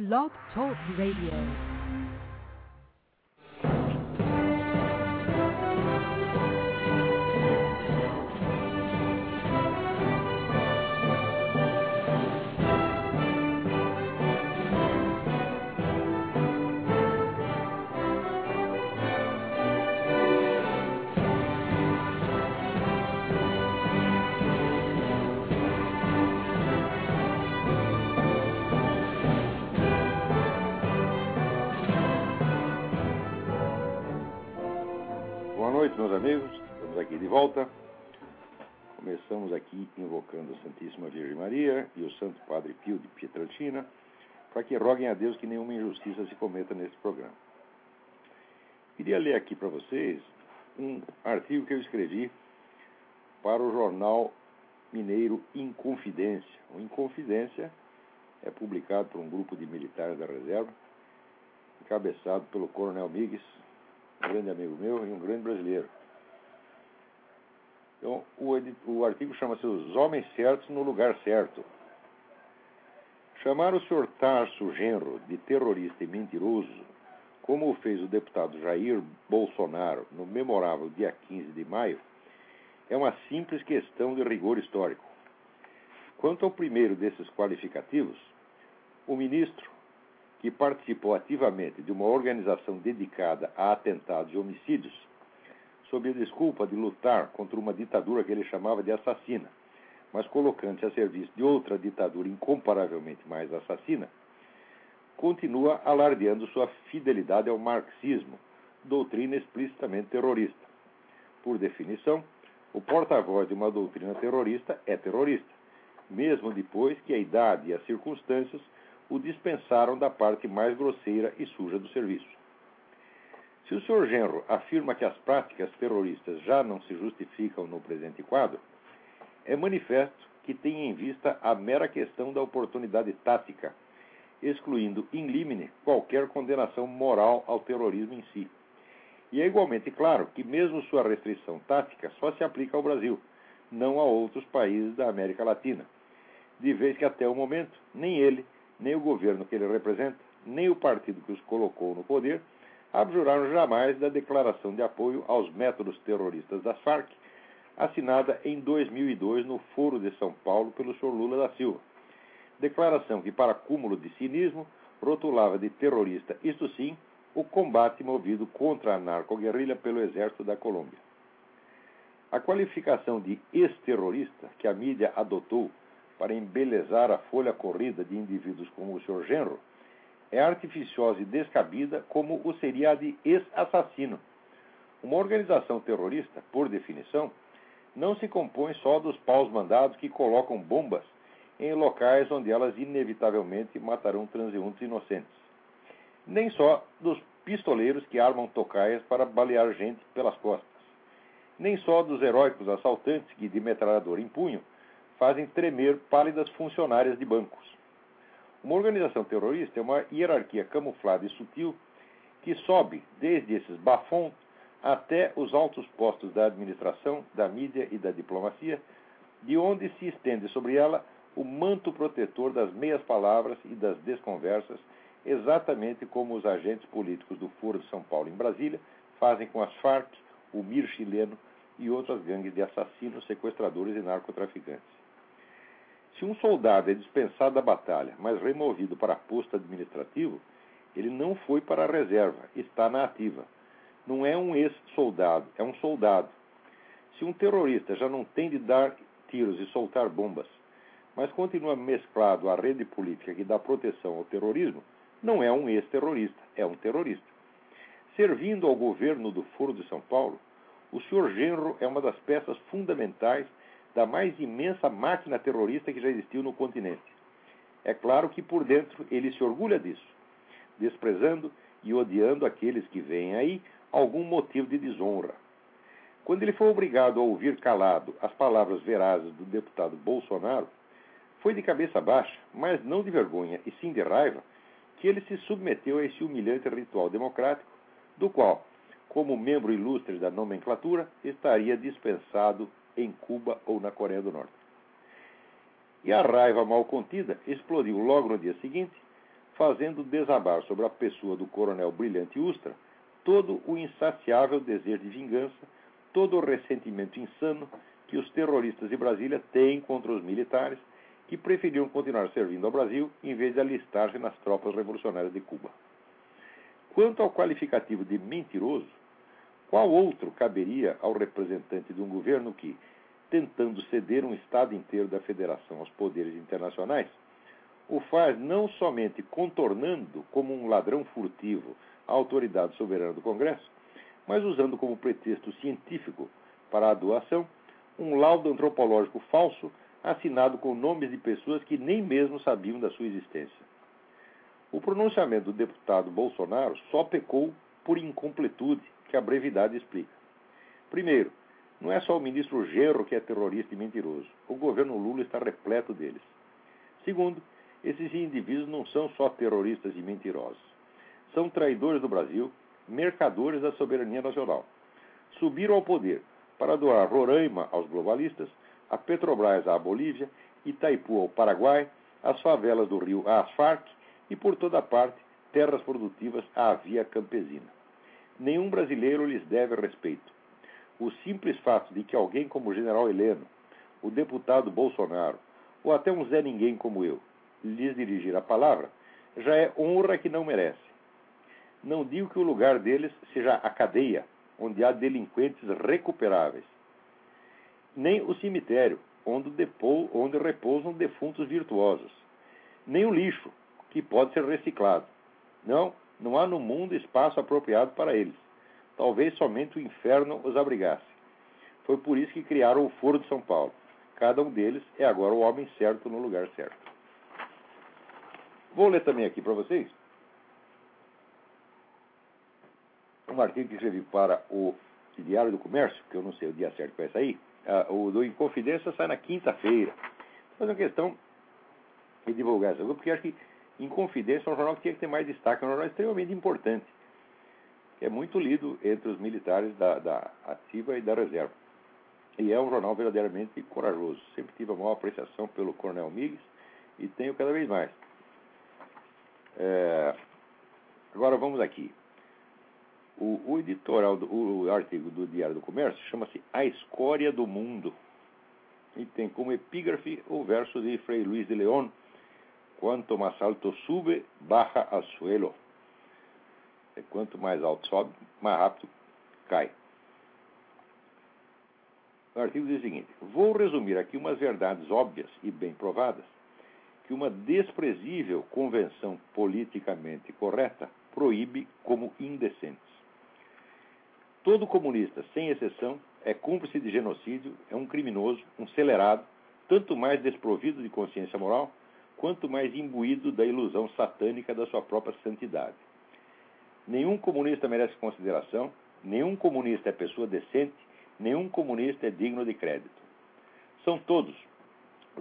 Blog Talk Radio. Amigos. Estamos aqui de volta. Começamos aqui invocando a Santíssima Virgem Maria e o Santo Padre Pio de Pietrelcina para que roguem a Deus que nenhuma injustiça se cometa nesse programa. Queria ler aqui para vocês um artigo que eu escrevi para o jornal mineiro Inconfidência. O Inconfidência é publicado por um grupo de militares da reserva, encabeçado pelo Coronel Migues, um grande amigo meu e um grande brasileiro. Então, o, o artigo chama-se Os Homens Certos no Lugar Certo. Chamar o Sr. Tarso Genro de terrorista e mentiroso, como o fez o deputado Jair Bolsonaro no memorável dia 15 de maio, é uma simples questão de rigor histórico. Quanto ao primeiro desses qualificativos, o ministro, que participou ativamente de uma organização dedicada a atentados e homicídios, sob a desculpa de lutar contra uma ditadura que ele chamava de assassina, mas colocando-se a serviço de outra ditadura incomparavelmente mais assassina, continua alardeando sua fidelidade ao marxismo, doutrina explicitamente terrorista. Por definição, o porta-voz de uma doutrina terrorista é terrorista, mesmo depois que a idade e as circunstâncias o dispensaram da parte mais grosseira e suja do serviço. Se o Sr. Genro afirma que as práticas terroristas já não se justificam no presente quadro, é manifesto que tem em vista a mera questão da oportunidade tática, excluindo in limine qualquer condenação moral ao terrorismo em si. E é igualmente claro que, mesmo sua restrição tática só se aplica ao Brasil, não a outros países da América Latina, de vez que até o momento nem ele, nem o governo que ele representa, nem o partido que os colocou no poder abjuraram jamais da declaração de apoio aos métodos terroristas das Farc, assinada em 2002 no Foro de São Paulo pelo Sr. Lula da Silva. Declaração que, para cúmulo de cinismo, rotulava de terrorista, isto sim, o combate movido contra a narcoguerrilha pelo exército da Colômbia. A qualificação de ex-terrorista que a mídia adotou para embelezar a folha corrida de indivíduos como o Sr. Genro é artificiosa e descabida como o seria a de ex-assassino. Uma organização terrorista, por definição, não se compõe só dos paus mandados que colocam bombas em locais onde elas inevitavelmente matarão transeuntes inocentes, nem só dos pistoleiros que armam tocaias para balear gente pelas costas, nem só dos heróicos assaltantes que, de metralhador em punho, fazem tremer pálidas funcionárias de bancos. Uma organização terrorista é uma hierarquia camuflada e sutil que sobe desde esses bafons até os altos postos da administração, da mídia e da diplomacia, de onde se estende sobre ela o manto protetor das meias palavras e das desconversas, exatamente como os agentes políticos do Foro de São Paulo em Brasília fazem com as Farc, o MIR chileno e outras gangues de assassinos, sequestradores e narcotraficantes. Se um soldado é dispensado da batalha, mas removido para posto administrativo, ele não foi para a reserva, está na ativa. Não é um ex-soldado, é um soldado. Se um terrorista já não tem de dar tiros e soltar bombas, mas continua mesclado à rede política que dá proteção ao terrorismo, não é um ex-terrorista, é um terrorista. Servindo ao governo do Foro de São Paulo, o Sr. Genro é uma das peças fundamentais da mais imensa máquina terrorista que já existiu no continente. É claro que por dentro ele se orgulha disso, desprezando e odiando aqueles que veem aí algum motivo de desonra. Quando ele foi obrigado a ouvir calado as palavras verazes do deputado Bolsonaro, foi de cabeça baixa, mas não de vergonha e sim de raiva, que ele se submeteu a esse humilhante ritual democrático, do qual, como membro ilustre da nomenclatura, estaria dispensado em Cuba ou na Coreia do Norte. E a raiva mal contida explodiu logo no dia seguinte, fazendo desabar sobre a pessoa do coronel Brilhante Ustra todo o insaciável desejo de vingança, todo o ressentimento insano que os terroristas de Brasília têm contra os militares que preferiram continuar servindo ao Brasil em vez de alistar-se nas tropas revolucionárias de Cuba. Quanto ao qualificativo de mentiroso, qual outro caberia ao representante de um governo que, tentando ceder um Estado inteiro da Federação aos poderes internacionais, o faz não somente contornando como um ladrão furtivo a autoridade soberana do Congresso, mas usando como pretexto científico para a doação um laudo antropológico falso assinado com nomes de pessoas que nem mesmo sabiam da sua existência. O pronunciamento do deputado Bolsonaro só pecou por incompletude, que a brevidade explica. Primeiro, não é só o ministro Gerro que é terrorista e mentiroso. O governo Lula está repleto deles. Segundo, esses indivíduos não são só terroristas e mentirosos. São traidores do Brasil, mercadores da soberania nacional. Subiram ao poder para doar Roraima aos globalistas, a Petrobras à Bolívia, Itaipu ao Paraguai, as favelas do Rio às Farc e, por toda parte, terras produtivas à via campesina. Nenhum brasileiro lhes deve respeito. O simples fato de que alguém como o general Heleno, o deputado Bolsonaro, ou até um Zé Ninguém como eu, lhes dirigir a palavra, já é honra que não merece. Não digo que o lugar deles seja a cadeia, onde há delinquentes recuperáveis, nem o cemitério, onde, depou, onde repousam defuntos virtuosos, nem o lixo, que pode ser reciclado. Não, não há no mundo espaço apropriado para eles. Talvez somente o inferno os abrigasse. Foi por isso que criaram o Foro de São Paulo. Cada um deles é agora o homem certo no lugar certo. Vou ler também aqui para vocês um artigo que escrevi para o Diário do Comércio, que eu não sei o dia certo que vai sair, uh, o do Inconfidência sai na quinta-feira. Fazer uma questão de divulgar essa porque acho que Inconfidência é um jornal que tinha que ter mais destaque, é um jornal extremamente importante, é muito lido entre os militares da, da ativa e da reserva. E é um jornal verdadeiramente corajoso. Sempre tive a maior apreciação pelo Coronel Migues e tenho cada vez mais. É... Agora vamos aqui. O, o editorial, do, o artigo do Diário do Comércio chama-se A Escória do Mundo. E tem como epígrafe o verso de Frei Luiz de León: Quanto mais alto sube, baja al suelo. E quanto mais alto sobe, mais rápido cai. O artigo diz o seguinte: Vou resumir aqui umas verdades óbvias e bem provadas que uma desprezível convenção politicamente correta proíbe como indecentes. Todo comunista, sem exceção, é cúmplice de genocídio, é um criminoso, um celerado, tanto mais desprovido de consciência moral, quanto mais imbuído da ilusão satânica da sua própria santidade. Nenhum comunista merece consideração, nenhum comunista é pessoa decente, nenhum comunista é digno de crédito. São todos,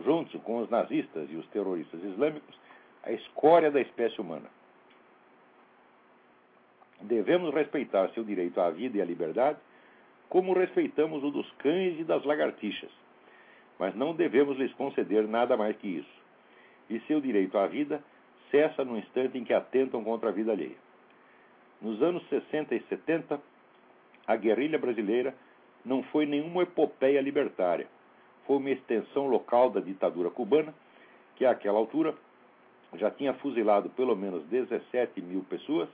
juntos com os nazistas e os terroristas islâmicos, a escória da espécie humana. Devemos respeitar seu direito à vida e à liberdade, como respeitamos o dos cães e das lagartixas, mas não devemos lhes conceder nada mais que isso. E seu direito à vida cessa no instante em que atentam contra a vida alheia. Nos anos 60 e 70, a guerrilha brasileira não foi nenhuma epopeia libertária. Foi uma extensão local da ditadura cubana, que àquela altura já tinha fuzilado pelo menos 17 mil pessoas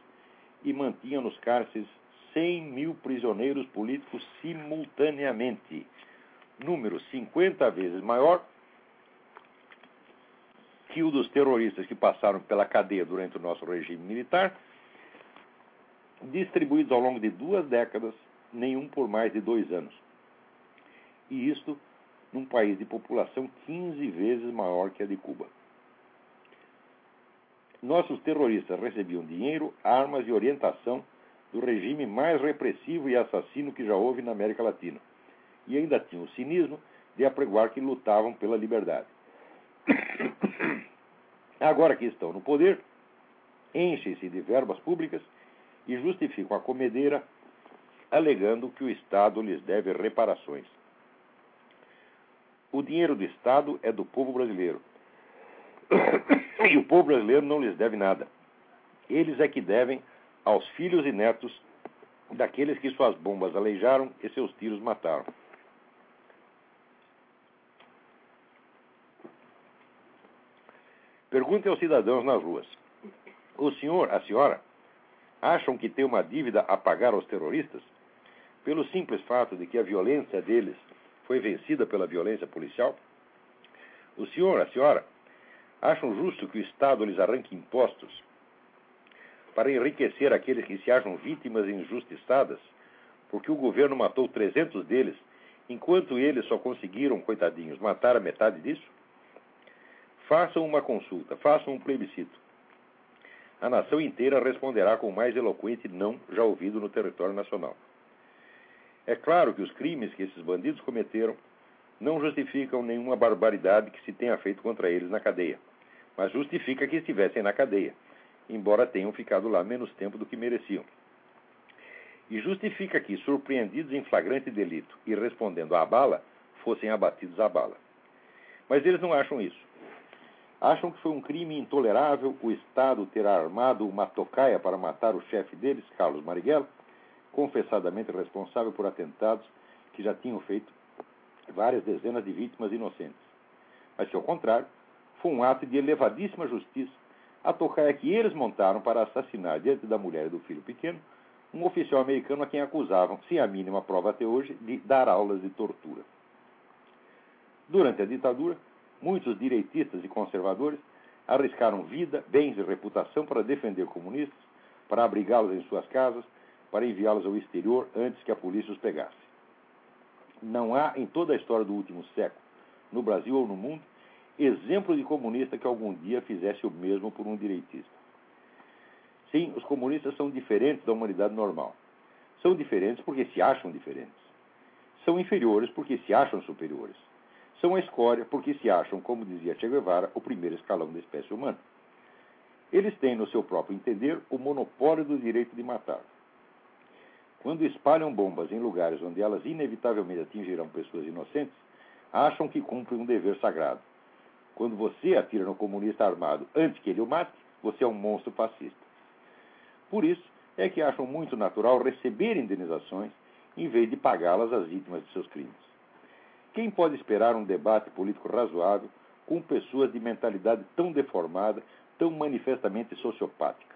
e mantinha nos cárceres 100 mil prisioneiros políticos simultaneamente, número 50 vezes maior que o dos terroristas que passaram pela cadeia durante o nosso regime militar, distribuídos ao longo de duas décadas, nenhum por mais de dois anos. E isto num país de população 15 vezes maior que a de Cuba. Nossos terroristas recebiam dinheiro, armas e orientação do regime mais repressivo e assassino que já houve na América Latina. E ainda tinham o cinismo de apregoar que lutavam pela liberdade. Agora que estão no poder, enchem-se de verbas públicas e justificam a comedeira, alegando que o Estado lhes deve reparações. O dinheiro do Estado é do povo brasileiro. E o povo brasileiro não lhes deve nada. Eles é que devem aos filhos e netos daqueles que suas bombas aleijaram e seus tiros mataram. Pergunte aos cidadãos nas ruas: O senhor, a senhora, acham que tem uma dívida a pagar aos terroristas? Pelo simples fato de que a violência deles foi vencida pela violência policial? O senhor, a senhora, acham justo que o Estado lhes arranque impostos para enriquecer aqueles que se acham vítimas injustiçadas, porque o governo matou 300 deles, enquanto eles só conseguiram, coitadinhos, matar a metade disso? Façam uma consulta, façam um plebiscito. A nação inteira responderá com o mais eloquente não já ouvido no território nacional. É claro que os crimes que esses bandidos cometeram não justificam nenhuma barbaridade que se tenha feito contra eles na cadeia, mas justifica que estivessem na cadeia embora tenham ficado lá menos tempo do que mereciam. E justifica que, surpreendidos em flagrante delito e respondendo à bala, fossem abatidos à bala. Mas eles não acham isso. Acham que foi um crime intolerável o Estado ter armado uma tocaia para matar o chefe deles, Carlos Marighella, confessadamente responsável por atentados que já tinham feito várias dezenas de vítimas inocentes. Mas que, ao contrário, foi um ato de elevadíssima justiça a tocaia que eles montaram para assassinar diante da mulher e do filho pequeno um oficial americano a quem acusavam, sem a mínima prova até hoje, de dar aulas de tortura. Durante a ditadura, muitos direitistas e conservadores arriscaram vida, bens e reputação para defender comunistas, para abrigá-los em suas casas, para enviá-los ao exterior antes que a polícia os pegasse. Não há em toda a história do último século, no Brasil ou no mundo, exemplo de comunista que algum dia fizesse o mesmo por um direitista. Sim, os comunistas são diferentes da humanidade normal. São diferentes porque se acham diferentes. São inferiores porque se acham superiores. São a escória porque se acham, como dizia Che Guevara, o primeiro escalão da espécie humana. Eles têm, no seu próprio entender, o monopólio do direito de matar. Quando espalham bombas em lugares onde elas inevitavelmente atingirão pessoas inocentes, acham que cumprem um dever sagrado quando você atira no comunista armado antes que ele o mate, você é um monstro fascista. Por isso é que acham muito natural receber indenizações em vez de pagá-las às vítimas de seus crimes. Quem pode esperar um debate político razoável com pessoas de mentalidade tão deformada, tão manifestamente sociopática?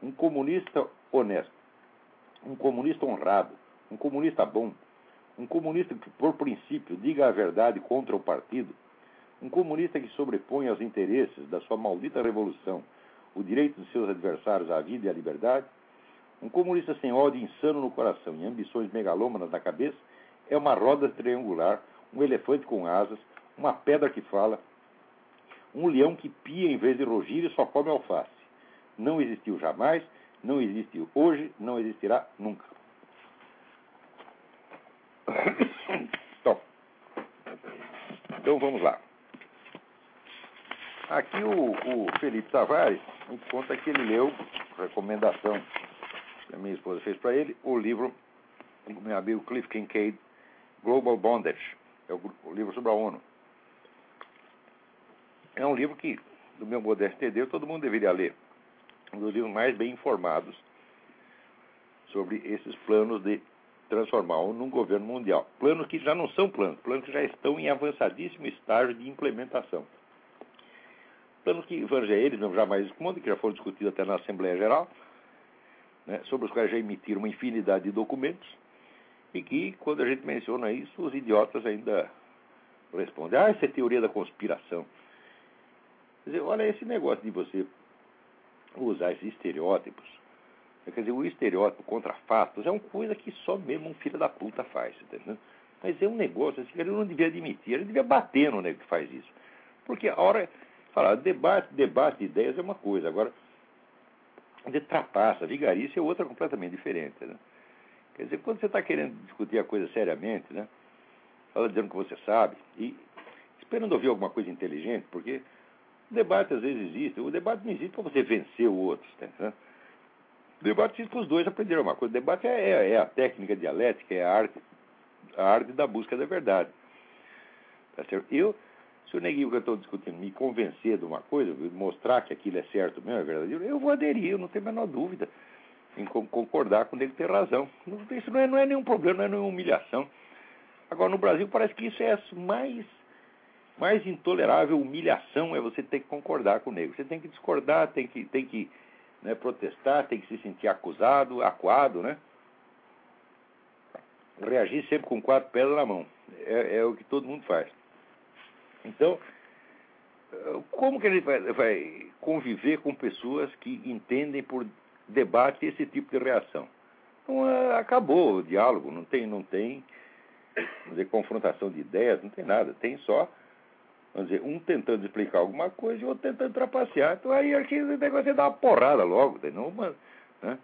Um comunista honesto, um comunista honrado, um comunista bom, um comunista que, por princípio, diga a verdade contra o partido, um comunista que sobrepõe aos interesses da sua maldita revolução o direito de seus adversários à vida e à liberdade, um comunista sem ódio insano no coração e ambições megalômanas na cabeça, é uma roda triangular, um elefante com asas, uma pedra que fala, um leão que pia em vez de rugir e só come alface. Não existiu jamais, não existe hoje, não existirá nunca. Então, então vamos lá. Aqui o, o Felipe Tavares conta que ele leu, recomendação que a minha esposa fez para ele, o livro do meu amigo Cliff Kincaid, Global Bondage, é o, o, livro sobre a ONU. É um livro que, do meu modesto entender, todo mundo deveria ler. Um dos livros mais bem informados sobre esses planos de transformar a ONU num governo mundial. Planos que já não são planos, planos que já estão em avançadíssimo estágio de implementação planos que eles mesmo jamais respondem, que já foram discutidos até na Assembleia Geral, né, sobre os quais já emitiram uma infinidade de documentos, e que, quando a gente menciona isso, os idiotas ainda respondem, ah, essa é teoria da conspiração. Quer dizer, olha esse negócio de você usar esses estereótipos. Quer dizer, o estereótipo contra fatos é uma coisa que só mesmo um filho da puta faz, entendeu? Mas é um negócio assim, ele não devia admitir, ele devia bater no nego que faz isso. Porque a hora Falar, debate, debate de ideias é uma coisa, agora, de trapaça, vigarice é outra completamente diferente. Né? Quer dizer, quando você está querendo discutir a coisa seriamente, né? Fala dizendo que você sabe, e esperando ouvir alguma coisa inteligente, porque o debate às vezes existe, o debate não existe para você vencer o outro, tá O debate existe para os dois aprenderem uma coisa. O debate é, é, é, a técnica dialética, é a arte, a arte da busca da verdade. Tá certo? Eu, Se o neguinho que eu estou discutindo me convencer de uma coisa, mostrar que aquilo é certo mesmo, é verdadeiro, eu vou aderir, eu não tenho a menor dúvida em concordar com ele ter razão. Isso não é, não é nenhum problema, não é nenhuma humilhação. Agora, no Brasil, parece que isso é mais, mais intolerável. Humilhação é você ter que concordar com o negro. Você tem que discordar, tem que, tem que né, protestar, tem que se sentir acusado, acuado, né? Reagir sempre com quatro pedras na mão. É, é o que todo mundo faz. Então, como que ele vai, vai conviver com pessoas que entendem por debate esse tipo de reação? Então, acabou o diálogo, não tem, não tem dizer, confrontação de ideias, não tem nada, tem só vamos dizer, um tentando explicar alguma coisa e o outro tentando trapacear. Então aí o negócio é dar uma porrada logo, não, né?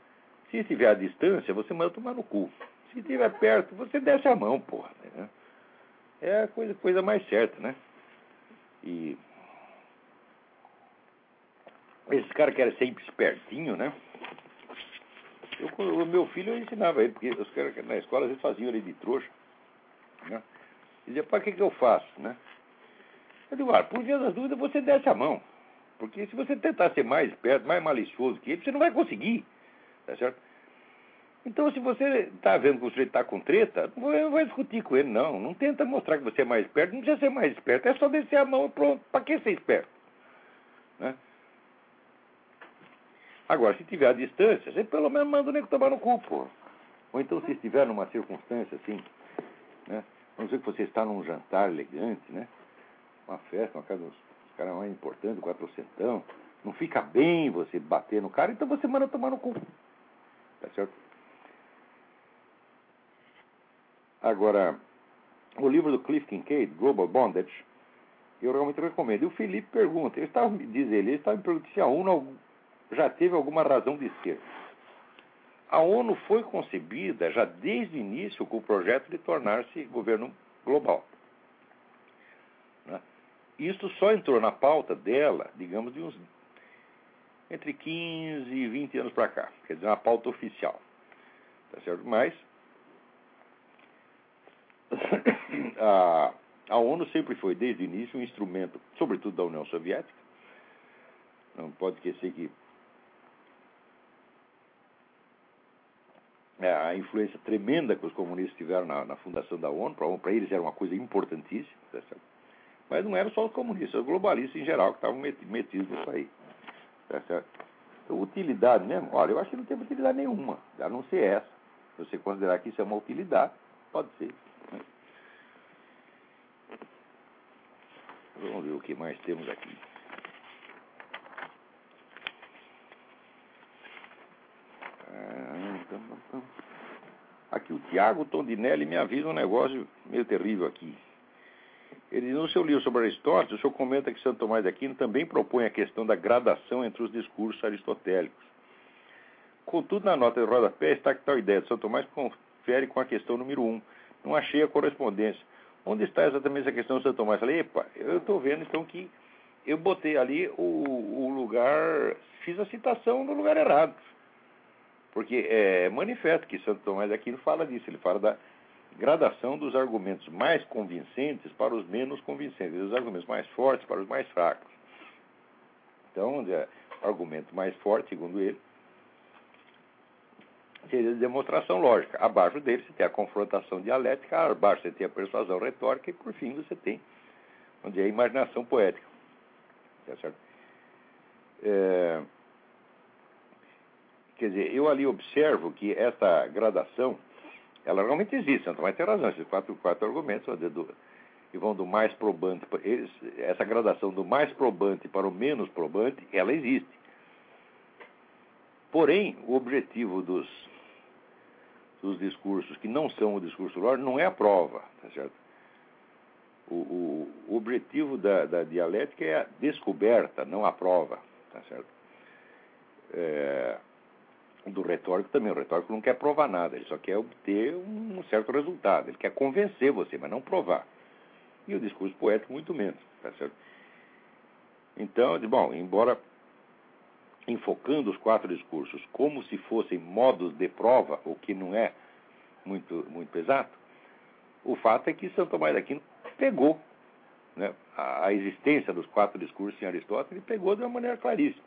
Se estiver à distância, você manda tomar no cu. Se estiver perto, você desce a mão, porra. Né? É a coisa, coisa mais certa, né? E esses caras querem ser espertinho, né? O meu filho eu ensinava ele, porque os caras na escola eles faziam ele de trouxa. Né? Dizia, para que, que eu faço, né? Eu digo, ah, por via das dúvidas, você desce a mão. Porque se você tentar ser mais esperto, mais malicioso que ele, você não vai conseguir. Tá certo? Então, se você está vendo que o sujeito está com treta, não vai discutir com ele, não. Não tenta mostrar que você é mais esperto, não precisa ser mais esperto. É só descer a mão e pronto. Para que ser esperto? Né? Agora, se tiver a distância, você pelo menos manda o nego tomar no cu, pô. Ou então, se estiver numa circunstância assim, né? Vamos dizer que você está num jantar elegante, né? Uma festa, uma casa dos caras mais importantes, quatrocentão. Não fica bem você bater no cara, então você manda tomar no cu. Tá certo? Agora, o livro do Cliff Kincaid, Global Bondage, eu realmente recomendo. E o Felipe pergunta, ele estava, diz ele, ele estava me perguntando se a ONU já teve alguma razão de ser. A ONU foi concebida já desde o início com o projeto de tornar-se governo global. Né? Isso só entrou na pauta dela, digamos, de uns entre 15 e 20 anos para cá, quer dizer, uma pauta oficial. Tá certo? Mas a, a ONU sempre foi, desde o início, um instrumento, sobretudo da União Soviética. Não pode esquecer que a influência tremenda que os comunistas tiveram na, na fundação da ONU, para eles era uma coisa importantíssima, tá mas não eram só os comunistas, os globalistas em geral que estavam metidos nisso aí. Tá certo? Então, utilidade mesmo, olha, eu acho que não tem utilidade nenhuma, a não ser essa. Se você considerar que isso é uma utilidade, pode ser. Né? Vamos ver o que mais temos aqui. Aqui o Tiago Tondinelli me avisa um negócio meio terrível aqui. Ele, no seu livro sobre Aristóteles, o senhor comenta que Santo Tomás de Aquino também propõe a questão da gradação entre os discursos aristotélicos. Contudo, na nota de rodapé está que tal ideia de Santo Tomás confere com a questão número 1. Um. Não achei a correspondência. Onde está exatamente essa questão de Santo Tomás? Falei, epa, eu estou vendo então que eu botei ali o, o lugar, fiz a citação no lugar errado. Porque é manifesto que Santo Tomás de Aquino fala disso, ele fala da gradação dos argumentos mais convincentes para os menos convincentes, dos argumentos mais fortes para os mais fracos. Então, o argumento mais forte, segundo ele, seria a demonstração lógica. Abaixo dele você tem a confrontação dialética, abaixo você tem a persuasão retórica e, por fim, você tem onde é a imaginação poética. Tá certo? É, Quer dizer, eu ali observo que essa gradação, ela realmente existe, Santo Tomás tem razão, esses quatro, quatro argumentos do, e vão do mais probante, essa gradação do mais probante para o menos probante, ela existe. Porém, o objetivo dos, dos discursos que não são o discurso lógico não é a prova, tá certo? O, o, o objetivo da, da, dialética é a descoberta, não a prova, tá certo? É, do retórico também. O retórico não quer provar nada, ele só quer obter um certo resultado. Ele quer convencer você, mas não provar. E o discurso poético, muito menos. Tá certo? Então, bom, embora enfocando os quatro discursos como se fossem modos de prova, o que não é muito, muito exato, o fato é que São Tomás Aquino pegou né, a, existência dos quatro discursos em Aristóteles, ele pegou de uma maneira claríssima.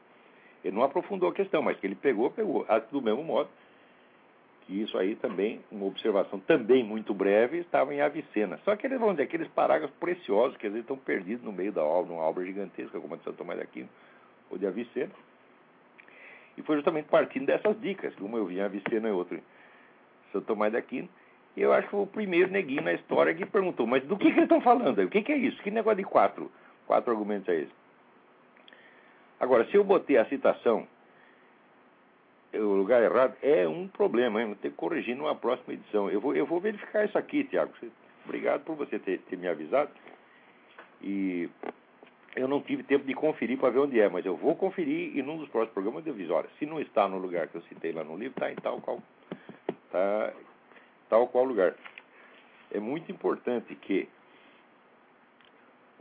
Ele não aprofundou a questão, mas que ele pegou, pegou. Ah, do mesmo modo que isso aí também, uma observação também muito breve, estava em Avicena. Só que eles vão dizer aqueles parágrafos preciosos que às vezes estão perdidos no meio da obra, numa obra gigantesca como a de Santo Tomás de Aquino ou de Avicena. E foi justamente partindo dessas dicas, que uma eu vi em Avicena e outra em Santo Tomás de Aquino, e eu acho que foi o primeiro neguinho na história que perguntou, mas do que, que eles estão falando aí? O que, que é isso? Que negócio de quatro, quatro argumentos é esse? Agora, se eu botei a citação o lugar errado, é um problema, hein? vou ter que corrigir numa próxima edição. Eu vou, eu vou verificar isso aqui, Tiago. Obrigado por você ter, ter, me avisado. E eu não tive tempo de conferir para ver onde é, mas eu vou conferir e num dos próximos programas eu aviso, olha, se não está no lugar que eu citei lá no livro, está em tal qual, tá, tal qual lugar. É muito importante que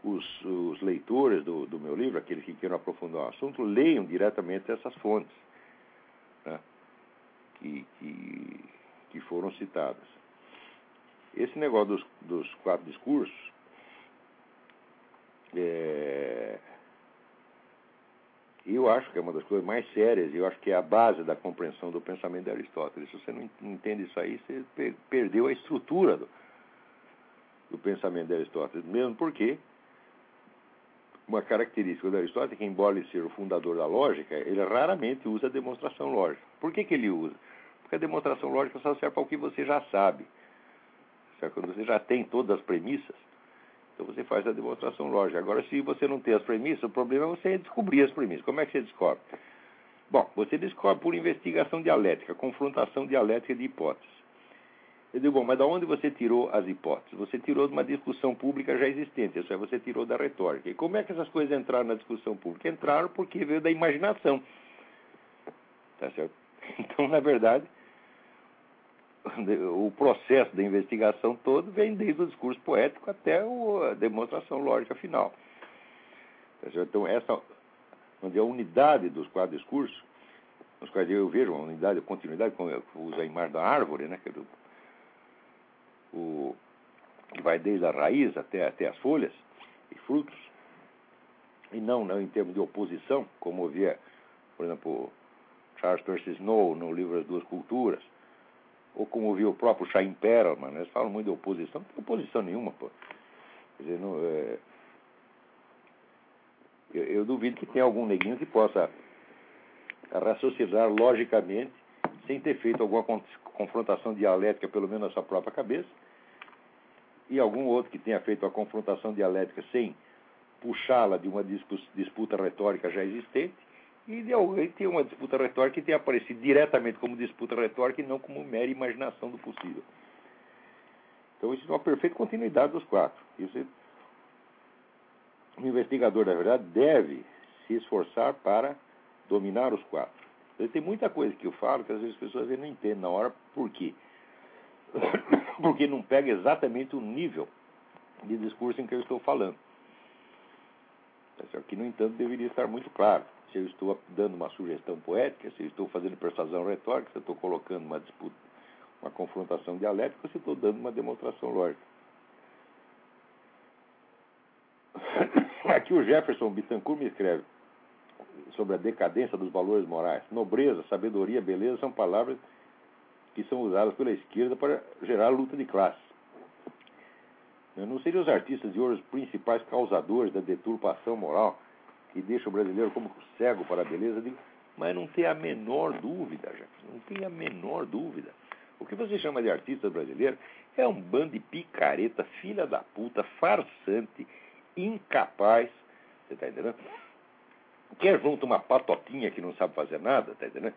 os, os leitores do, do meu livro, aqueles que queiram aprofundar o assunto, leiam diretamente essas fontes né, que, que, que, foram citadas. Esse negócio dos, dos quatro discursos é, eu acho que é uma das coisas mais sérias, eu acho que é a base da compreensão do pensamento de Aristóteles. Se você não entende isso aí, você perdeu a estrutura do, do pensamento de Aristóteles, mesmo porque uma característica de Aristóteles é que, embora ele seja o fundador da lógica, ele raramente usa a demonstração lógica. Por que, que ele usa? Porque a demonstração lógica só serve para o que você já sabe. Quando você já tem todas as premissas, então você faz a demonstração lógica. Agora, se você não tem as premissas, o problema é você descobrir as premissas. Como é que você descobre? Bom, você descobre por investigação dialética, confrontação dialética de hipóteses. Eu digo, bom, mas de onde você tirou as hipóteses? Você tirou de uma discussão pública já existente, isso é, você tirou da retórica. E como é que essas coisas entraram na discussão pública? Entraram porque veio da imaginação. Tá certo? Então, na verdade, o processo da investigação todo vem desde o discurso poético até a demonstração lógica final. Tá certo? Então, essa onde a unidade dos quatro discursos, nos quais eu vejo a unidade, continuidade, como eu uso a imagem da árvore, né, é o, que vai desde a raiz até, até as folhas e frutos, e não, não em termos de oposição, como havia, por exemplo, Charles Percy Snow no livro As Duas Culturas, ou como viu o próprio Chaim Perelman, né? eles falam muito de oposição, não tem oposição nenhuma, pô. Quer dizer, não, é... eu, eu, duvido que tenha algum neguinho que possa raciocinar logicamente, sem ter feito alguma confrontação dialética, pelo menos na sua própria cabeça, e algum outro que tenha feito a confrontação dialética sem puxá-la de uma disputa retórica já existente, e de alguém tem uma disputa retórica que tenha aparecido diretamente como disputa retórica e não como mera imaginação do possível. Então, isso é uma perfeita continuidade dos quatro. Isso, é, o investigador, na verdade, deve se esforçar para dominar os quatro. Tem muita coisa que eu falo que às vezes as pessoas não entendem na hora por quê. porque não pega exatamente o nível de discurso em que eu estou falando. Que, no entanto, deveria estar muito claro. Se eu estou dando uma sugestão poética, se eu estou fazendo persuasão retórica, se eu estou colocando uma disputa, uma confrontação dialética, se eu estou dando uma demonstração lógica. Aqui o Jefferson Bittencourt me escreve sobre a decadência dos valores morais. Nobreza, sabedoria, beleza são palavras que são usadas pela esquerda para gerar luta de classe. Não seriam os artistas de ouro os principais causadores da deturpação moral que deixa o brasileiro como cego para a beleza? Mas não tem a menor dúvida, gente. Não tem a menor dúvida. O que você chama de artista brasileiro é um bando de picareta, filha da puta, farsante, incapaz. Você está entendendo? Quer junto uma patotinha que não sabe fazer nada, está entendendo?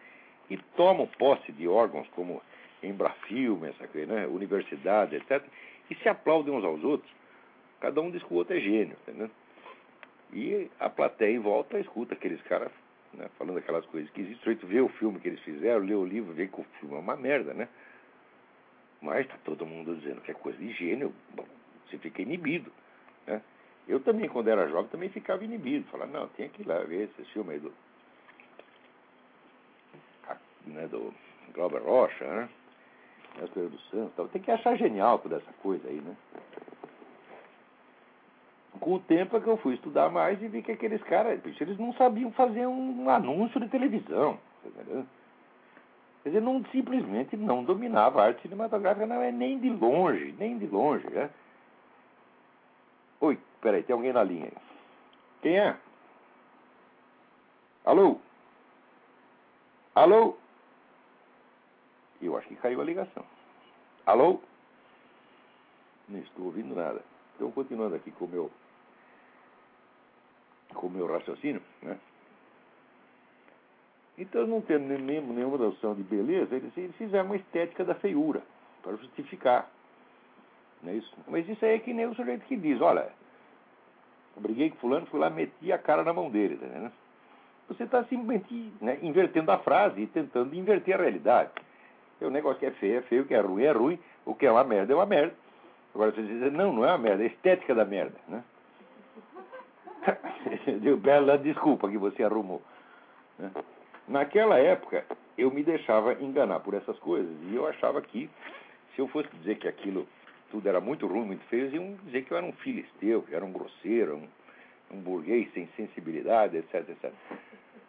E tomam posse de órgãos como Embrafilme, essa coisa, né? universidade, etc. E se aplaudem uns aos outros. Cada um diz que o outro é gênio, entendeu? E a plateia em volta escuta aqueles caras né, falando aquelas coisas que existem. Tu vê o filme que eles fizeram, lê o livro, vê que o filme é uma merda, né? Mas tá todo mundo dizendo que é coisa de gênio. Bom, você fica inibido, né? Eu também, quando era jovem, também ficava inibido. Falava, não, tem que ir lá ver esse filme aí do... Né, do Glauber Rocha, né? do Santos. Tem que achar genial toda essa coisa aí, né? com o tempo é que eu fui estudar mais e vi que aqueles caras, eles não sabiam fazer um, anúncio de televisão. Entendeu? Quer dizer, não, simplesmente não dominava a arte cinematográfica, não é nem de longe, nem de longe. Né? Peraí, tem alguém na linha aí. Quem é? Alô? Alô? Eu acho que caiu a ligação. Alô? Não estou ouvindo nada. Então, continuando aqui com o meu, com o meu raciocínio, né? Então, não tendo nenhuma, nenhuma noção de beleza, eles, eles fizeram uma estética da feiura, para justificar. Não é isso? Mas isso aí é que nem o sujeito que diz, olha, briguei com fulano, fui lá, meti a cara na mão dele, tá? Você está simplesmente né, invertendo a frase e tentando inverter a realidade. É um negócio que é feio, é feio, o que é ruim, é ruim, o que é uma merda, é uma merda. Agora você diz, não, não é uma merda, é a estética da merda, né? Deu bela desculpa que você arrumou. Né? Naquela época, eu me deixava enganar por essas coisas e eu achava que, se eu fosse dizer que aquilo tudo era muito ruim, muito feio, eles iam dizer que eu era um filisteu, que eu era um grosseiro, um, um burguês sem sensibilidade, etc, etc.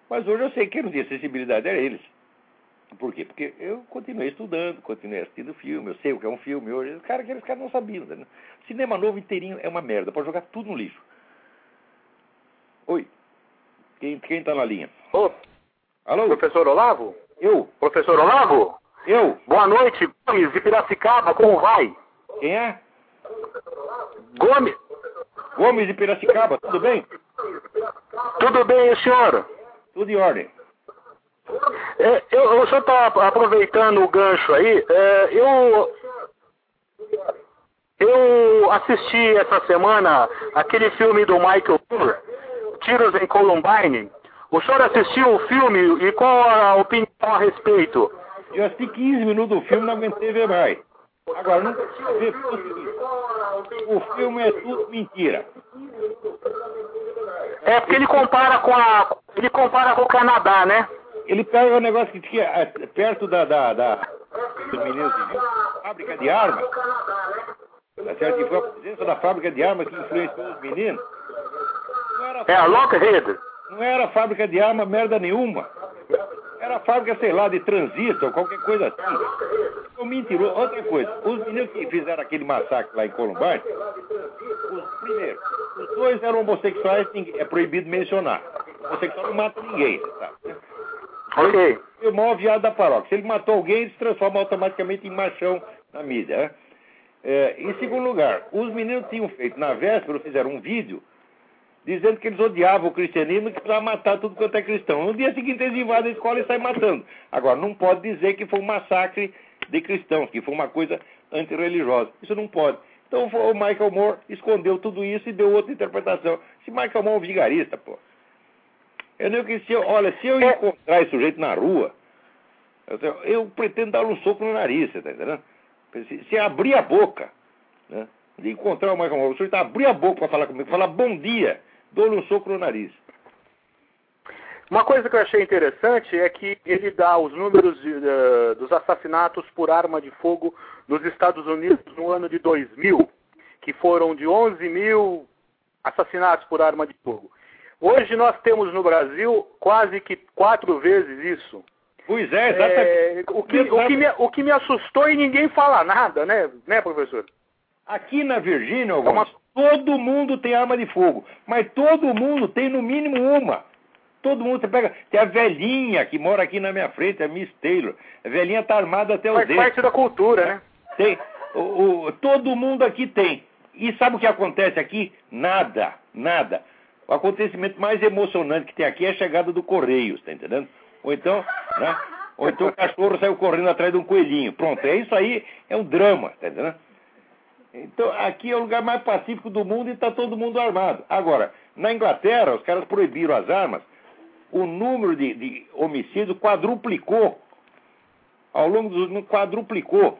Mas hoje eu sei que quem não tinha sensibilidade era eles. Por quê? Porque eu continuei estudando, continuei assistindo filme, eu sei o que é um filme hoje. Cara, aqueles caras não sabiam. Né? Cinema novo inteirinho é uma merda, pode jogar tudo no lixo. Oi. Quem, quem tá na linha? Ô, Alô? professor Olavo? Eu? Professor Olavo? Eu? Boa noite, Gomes de Piracicaba, como vai? Quem é? Gomes, Gomes de Piracicaba, tudo bem? tudo bem, senhor? Tudo em ordem. É, eu, o senhor está aproveitando o gancho aí. é, eu, eu assisti essa semana aquele filme do Michael Moore, Tiros em Columbine. O senhor assistiu o filme e qual a opinião a respeito? Eu assisti 15 minutos do filme, não aguentei ver mais. Agora, não é o seguinte, o filme é tudo mentira. É porque ele compara com a. Ele compara com o Canadá, né? Ele pega o negócio que tinha é, perto da, da, da dos meninos de fábrica de armas. Tá certo? Que foi a presença da fábrica de armas que influenciou os meninos. Não era, É a Lockheed. não era fábrica de arma merda nenhuma. Era fábrica, sei lá, de transistor, qualquer coisa assim. Foi mentiroso. Outra coisa, os meninos que fizeram aquele massacre lá em Columbine, os, primeiro, os dois eram homossexuais, é proibido mencionar. Homossexual não mata ninguém, sabe. Ok. E o maior viado da paróquia. Se ele matou alguém, ele se transforma automaticamente em machão na mídia. Né? É, em segundo lugar, os meninos tinham feito, na véspera, fizeram um vídeo dizendo que eles odiavam o cristianismo e que precisava matar tudo quanto é cristão. No dia seguinte, eles invadem a escola e saem matando. Agora, não pode dizer que foi um massacre de cristãos, que foi uma coisa antirreligiosa. Isso não pode. Então, o Michael Moore escondeu tudo isso e deu outra interpretação. Esse Michael Moore é um vigarista, pô. Eu nem que se eu, olha, se eu É. encontrar esse sujeito na rua, eu, eu pretendo dar um soco no nariz, você tá entendendo? Se, se abrir a boca, né? De encontrar o Michael Moore, o sujeito abrir a boca para falar comigo, falar bom dia, dou-lhe um soco no nariz. Uma coisa que eu achei interessante é que ele dá os números de, eh, dos assassinatos por arma de fogo nos Estados Unidos no ano de 2000, que foram de 11 mil assassinatos por arma de fogo. Hoje nós temos no Brasil quase que quatro vezes isso. Pois é, exatamente. É, o, que, o, que me, o que me assustou e ninguém fala nada, né, né professor? Aqui na Virgínia, É uma- todo mundo tem arma de fogo, mas todo mundo tem no mínimo uma. Todo mundo, você pega, tem a velhinha que mora aqui na minha frente, a Miss Taylor. A velhinha tá armada até os Faz dentes. parte da cultura, né? Tem, o, o- todo mundo aqui tem. E sabe o que acontece aqui? Nada, nada. O acontecimento mais emocionante que tem aqui é a chegada do Correio, tá entendendo? Ou então, né? Ou então o cachorro saiu correndo atrás de um coelhinho. Pronto, é isso aí, é um drama, tá entendendo? Então, aqui é o lugar mais pacífico do mundo e está todo mundo armado. Agora, na Inglaterra, os caras proibiram as armas, o número de, de homicídios quadruplicou. Ao longo dos quadruplicou.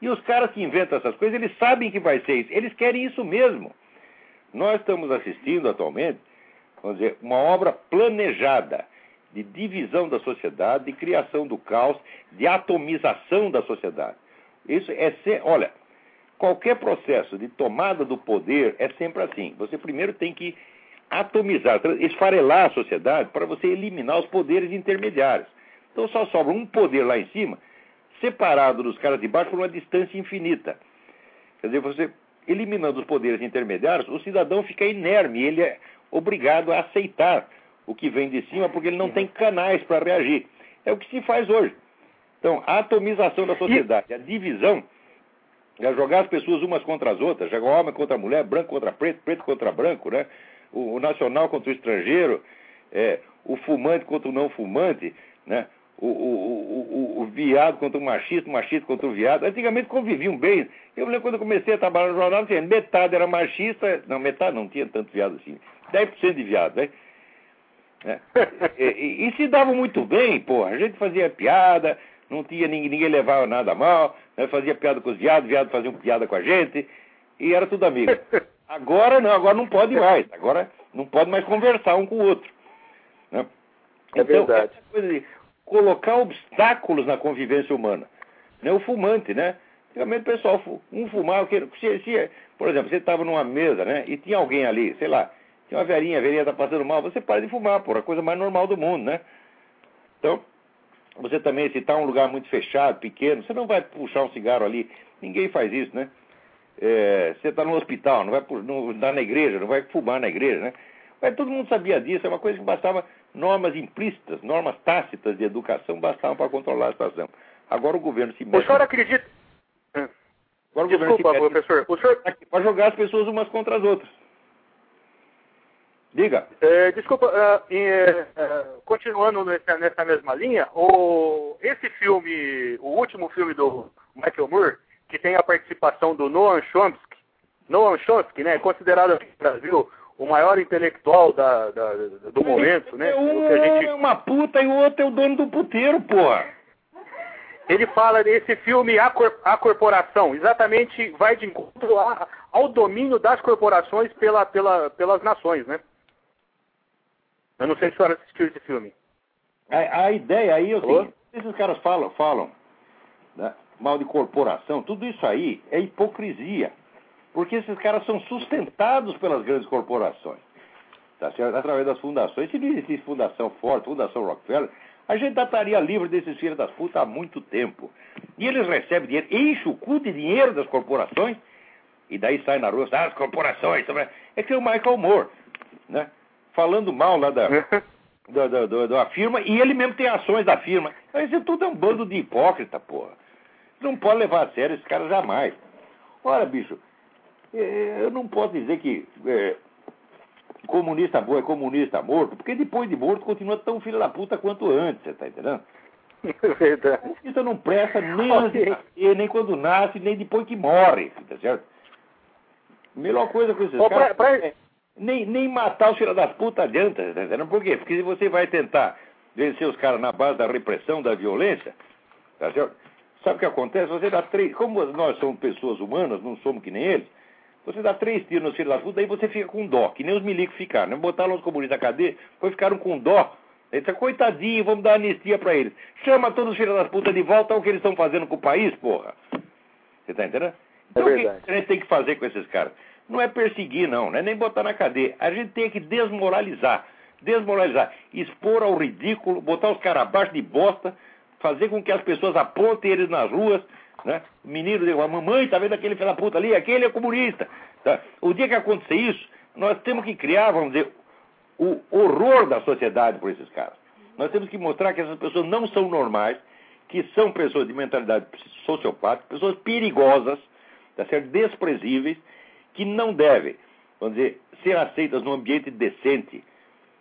E os caras que inventam essas coisas, eles sabem que vai ser isso. Eles querem isso mesmo. Nós estamos assistindo atualmente, vamos dizer, uma obra planejada de divisão da sociedade, de criação do caos, de atomização da sociedade. Isso é ser, olha, qualquer processo de tomada do poder é sempre assim. Você primeiro tem que atomizar, esfarelar a sociedade para você eliminar os poderes intermediários. Então só sobra um poder lá em cima, separado dos caras de baixo por uma distância infinita. Quer dizer, você eliminando os poderes intermediários, o cidadão fica inerme, ele é obrigado a aceitar o que vem de cima porque ele não tem canais para reagir. É o que se faz hoje. Então, a atomização da sociedade, a divisão, é jogar as pessoas umas contra as outras, jogar homem contra mulher, branco contra preto, preto contra branco, né? o, o nacional contra o estrangeiro, é, o fumante contra o não fumante, né? O, o, o, o, viado contra o machista, o machista contra o viado. Antigamente conviviam bem. Eu lembro quando eu comecei a trabalhar no jornal, tinha metade era machista, não, metade não tinha tanto viado assim, 10% de viado, né? É. E, e, e, se davam muito bem, porra. A gente fazia piada, não tinha ninguém, ninguém levava nada mal, fazia piada com os viados, viados faziam piada com a gente, e era tudo amigo. Agora não, agora não pode mais. Agora não pode mais conversar um com o outro. Né? É então, verdade. coisa de colocar obstáculos na convivência humana. Né? O fumante, né? Antigamente o pessoal, um fumava, se, se, por exemplo, você estava numa mesa, né? E tinha alguém ali, sei lá, tinha uma velhinha, a velhinha está passando mal, você para de fumar, porra, a coisa mais normal do mundo, né? Então, você também, se está um lugar muito fechado, pequeno, você não vai puxar um cigarro ali. Ninguém faz isso, né? É, você está no hospital, não vai não na igreja, não vai fumar na igreja, né? Mas todo mundo sabia disso, é uma coisa que bastava normas implícitas, normas tácitas de educação bastavam para controlar a situação. Agora o governo se mete. O senhor acredita? Agora o Desculpa, governo se mete professor. O senhor... Para jogar as pessoas umas contra as outras. Diga. É, desculpa, uh, uh, continuando nessa, nessa, mesma linha, o, esse filme, o último filme do Michael Moore, que tem a participação do Noam Chomsky. Noam Chomsky, né, considerado aqui no Brasil o maior intelectual da, da do momento, né? Um gente... é uma puta e o outro é o dono do puteiro, porra. Ele fala desse filme A, Cor a Corporação, exatamente vai de encontro a, ao domínio das corporações pela, pela, pelas nações, né? Eu não sei se a senhora assistiu esse filme. A, a ideia aí é o seguinte, esses caras falam, falam né, mal de corporação, tudo isso aí é hipocrisia. Porque esses caras são sustentados pelas grandes corporações. Tá certo? Através das fundações. Se não existisse Fundação Ford, Fundação Rockefeller, a gente estaria livre desses filhos das putas há muito tempo. E eles recebem dinheiro, enchem o cu de dinheiro das corporações, e daí sai na rua, ah, as corporações. É que é o Michael Moore, né? Falando mal lá da, da, da, da, da firma, e ele mesmo tem ações da firma. Isso tudo é um bando de hipócrita, porra. Não pode levar a sério esse cara jamais. Ora, bicho, é, eu não posso dizer que é, comunista bom é comunista morto, porque depois de morto continua tão filho da puta quanto antes, você tá entendendo? É verdade. Isso não presta nem okay. nascer, nem quando nasce, nem depois que morre, tá certo? Melhor coisa que esses oh, caras... Pra, pra... É, nem, nem matar os filhos das putas adianta, tá entendendo? Por quê? Porque se você vai tentar vencer os caras na base da repressão, da violência, tá certo? Sabe o que acontece? Você dá três... Como nós somos pessoas humanas, não somos que nem eles, você dá três tiros nos filhos da puta, daí você fica com dó, que nem os milicos ficaram. Né? Botaram os comunistas na cadeia, depois ficaram com dó. Ele disse, coitadinho, vamos dar anistia para eles. Chama todos os filhos das putas de volta ao que eles estão fazendo com o país, porra. Você tá entendendo? Então é o que a gente tem que fazer com esses caras? Não é perseguir, não, não é nem botar na cadeia. A gente tem que desmoralizar. Desmoralizar. Expor ao ridículo, botar os caras abaixo de bosta, fazer com que as pessoas apontem eles nas ruas, né? O menino diz, a mamãe, tá vendo aquele filho da puta ali? Aquele é comunista. Tá? O dia que acontecer isso, nós temos que criar, vamos dizer, o horror da sociedade por esses caras. Nós temos que mostrar que essas pessoas não são normais, que são pessoas de mentalidade sociopática, pessoas perigosas, tá certo? desprezíveis, que não devem, vamos dizer, ser aceitas num ambiente decente.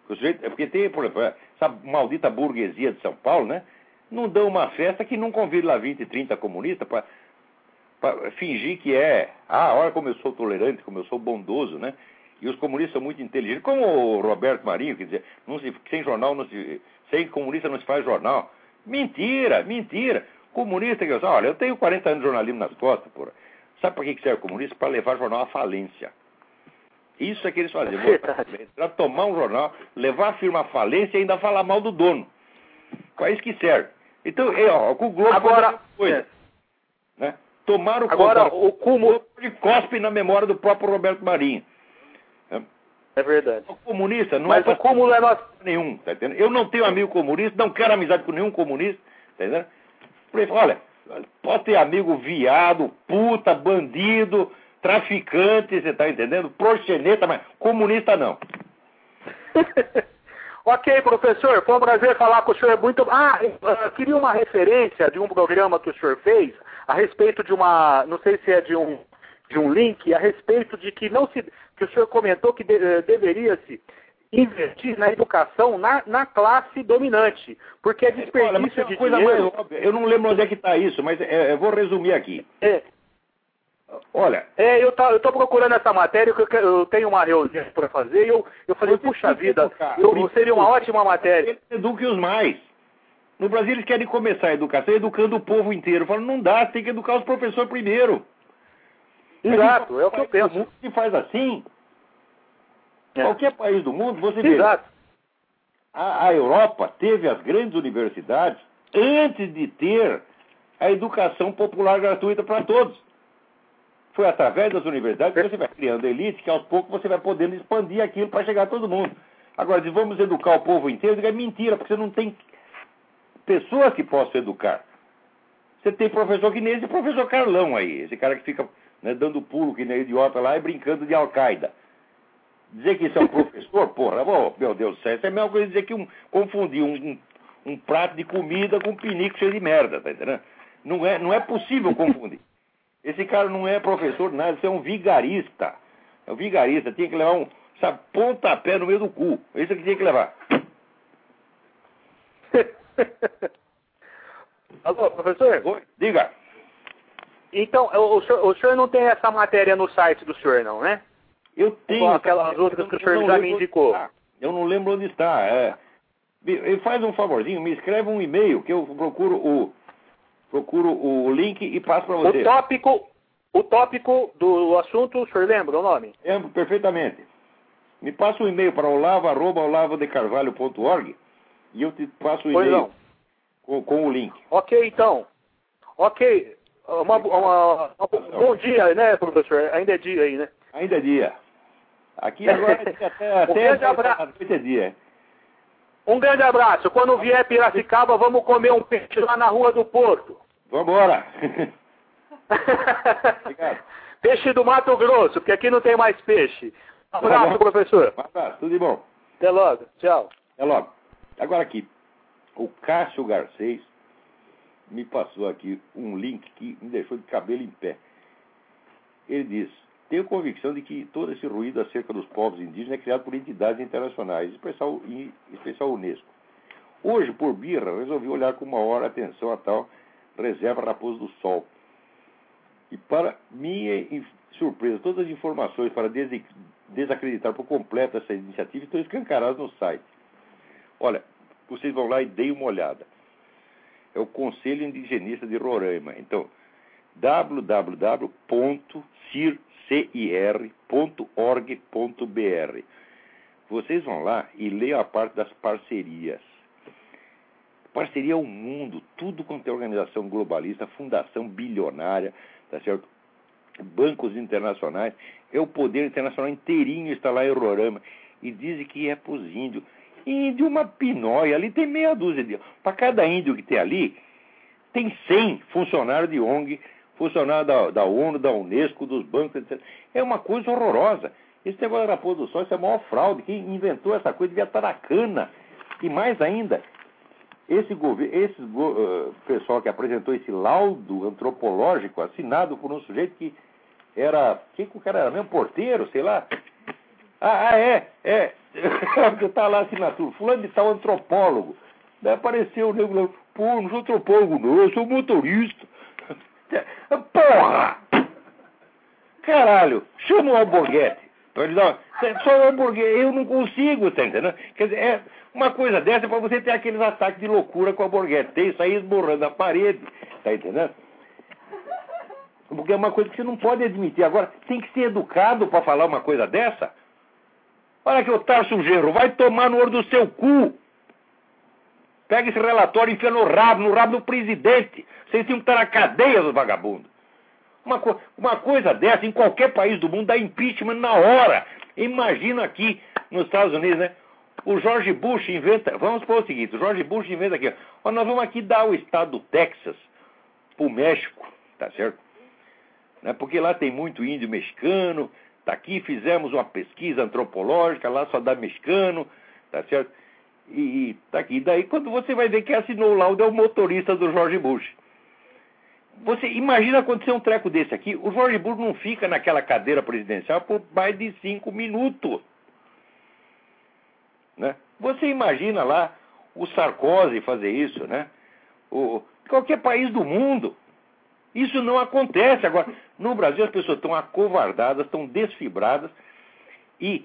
Porque tem, por exemplo, essa maldita burguesia de São Paulo, né? não dão uma festa que não convida lá 20, 30 comunistas para fingir que é, ah, olha como eu sou tolerante, como eu sou bondoso, né? E os comunistas são muito inteligentes, como o Roberto Marinho, quer dizer, se, sem jornal, se, sem comunista não se faz jornal. Mentira, mentira. Comunista que eu olha, eu tenho 40 anos de jornalismo nas costas, porra. Sabe para que serve comunista? Para levar jornal à falência. Isso é que eles faziam. Para tomar um jornal, levar a firma à falência e ainda falar mal do dono. Para isso que serve. Então, é, ó, com o Globo Agora, coisa. Né? Tomaram Agora, o cúmulo. de cospe na memória do próprio Roberto Marinho. É verdade. O comunista não Mas é o cúmulo é nós. nenhum, tá entendendo? Eu não tenho amigo comunista, não quero amizade com nenhum comunista, tá entendendo? Falei, olha, pode ter amigo viado, puta, bandido, traficante, você tá entendendo? Proxeneta, mas comunista não. ok, professor, foi um prazer falar com o senhor. Muito. Ah, eu queria uma referência de um programa que o senhor fez a respeito de uma. Não sei se é de um, de um link, a respeito de que não se. que o senhor comentou que de, deveria se investir na educação na, na classe dominante, porque é desperdício Olha, de coisa dinheiro. mais óbvia. Eu não lembro onde é que está isso, mas é, eu vou resumir aqui. É, Olha, é, eu eu tô procurando essa matéria, que eu, eu tenho uma reunião para fazer, e eu, eu falei, puxa vida, educar. eu, seria uma ótima matéria. eles eduquem os mais. No Brasil eles querem começar a educação educando o povo inteiro. Falo, não dá, tem que educar os professores primeiro. Exato, é o que eu penso. Se faz assim, É. qualquer país do mundo, você vê. Exato. A, a Europa teve as grandes universidades antes de ter a educação popular gratuita para todos. Foi através das universidades que você vai criando elite, que aos poucos você vai podendo expandir aquilo para chegar a todo mundo. Agora, se vamos educar o povo inteiro, é mentira, porque você não tem pessoas que possam educar. Você tem professor que nem esse professor Carlão aí, esse cara que fica né, dando pulo que nem idiota lá e brincando de Al-Qaeda. Dizer que isso é um professor, porra, ô, meu Deus do céu, isso é a mesma coisa dizer que um, confundir um, um, um prato de comida com um pinico cheio de merda, tá entendendo? Não é, não é possível confundir. Esse cara não é professor nada, isso é um vigarista. É um vigarista, tinha que levar um sabe, pontapé no meio do cu. É isso que tinha que levar. Alô, professor? Oi, Diga. Então, o senhor, o senhor não tem essa matéria no site do senhor, não, né? Eu tenho. Igual aquelas outras que o senhor já me indicou. Eu não lembro onde está. É. Me Faz um favorzinho, me escreve um e-mail que eu procuro o procuro o link e passo para O você. tópico, o tópico do assunto, o senhor lembra o nome? Lembro perfeitamente. Me passa um e-mail para olavo@olavodecarvalho.org e eu te passo o e-mail com, com o link. Ok, então. Ok. Uma, uma- uma- bom dia, né, professor? Ainda é dia aí, né? Ainda é dia. Aqui agora é dia, até, Um até grande abraço. é dia. Um grande abraço. Quando vier Piracicaba, vamos comer um peixe lá na Rua do Porto. Vambora. Obrigado. peixe do Mato Grosso, porque aqui não tem mais peixe. Um Tá abraço, bom. professor. Um abraço, tudo de bom. Até logo. Tchau. É logo. Agora aqui, o Cássio Garcês me passou aqui um link que me deixou de cabelo em pé. Ele diz: Tenho convicção de que todo esse ruído acerca dos povos indígenas é criado por entidades internacionais, especial, em especial a Unesco. Hoje, por birra, resolvi olhar com maior atenção a tal reserva Raposo do Sol. E para minha in- surpresa, todas as informações para desacreditar por completo essa iniciativa estão escancaradas no site. Olha, vocês vão lá e deem uma olhada. É o Conselho Indigenista de Roraima. Então, www.circir.org.br. Vocês vão lá e leiam a parte das parcerias. Parceria o mundo, tudo quanto é organização globalista, fundação bilionária, tá certo? Bancos internacionais, é o poder internacional inteirinho está lá em Roraima e dizem que é para os índios. Índio uma pinóia, ali tem meia dúzia de. Para cada índio que tem ali, tem 100 funcionários de ONG, funcionários da, da ONU, da Unesco, dos bancos, etc. É uma coisa horrorosa. Esse negócio da Raposa do Sol, isso é a maior fraude. Quem inventou essa coisa devia estar na cana. E mais ainda, esse esse uh, pessoal que apresentou esse laudo antropológico assinado por um sujeito que era. Quem que o cara era mesmo? Porteiro, sei lá. Ah, ah é, é. Porque tá lá a assinatura. Fulano de tal antropólogo. Daí apareceu o nego lá. Pô, não sou antropólogo, não, eu sou motorista. Porra! Caralho, chama o Alborguete. Dar, só o Alborguete, eu não consigo, tá entendendo? Quer dizer, é uma coisa dessa é pra você ter aqueles ataques de loucura com o Alborguete. Tem isso aí esborrando a parede, tá entendendo? Porque é uma coisa que você não pode admitir. Agora, tem que ser educado para falar uma coisa dessa? Olha que o Tarso Genro, vai tomar no olho do seu cu. Pega esse relatório e enfia no rabo, no rabo do presidente. Vocês tinham que estar na cadeia, os vagabundos. Uma, co uma coisa dessa, em qualquer país do mundo, dá impeachment na hora. Imagina aqui nos Estados Unidos, né? O George Bush inventa. Vamos supor o seguinte: o George Bush inventa aqui. Ó, nós vamos aqui dar o estado do Texas para o México, tá certo? Né? Porque lá tem muito índio mexicano. Tá aqui, fizemos uma pesquisa antropológica, lá só dá mexicano, tá certo? E, tá aqui. Daí, quando você vai ver que assinou o laudo é o motorista do George Bush. Você imagina acontecer um treco desse aqui? O George Bush não fica naquela cadeira presidencial por mais de cinco minutos. Né? Você imagina lá o Sarkozy fazer isso, né? O, qualquer país do mundo. Isso não acontece. Agora, no Brasil as pessoas estão acovardadas, estão desfibradas e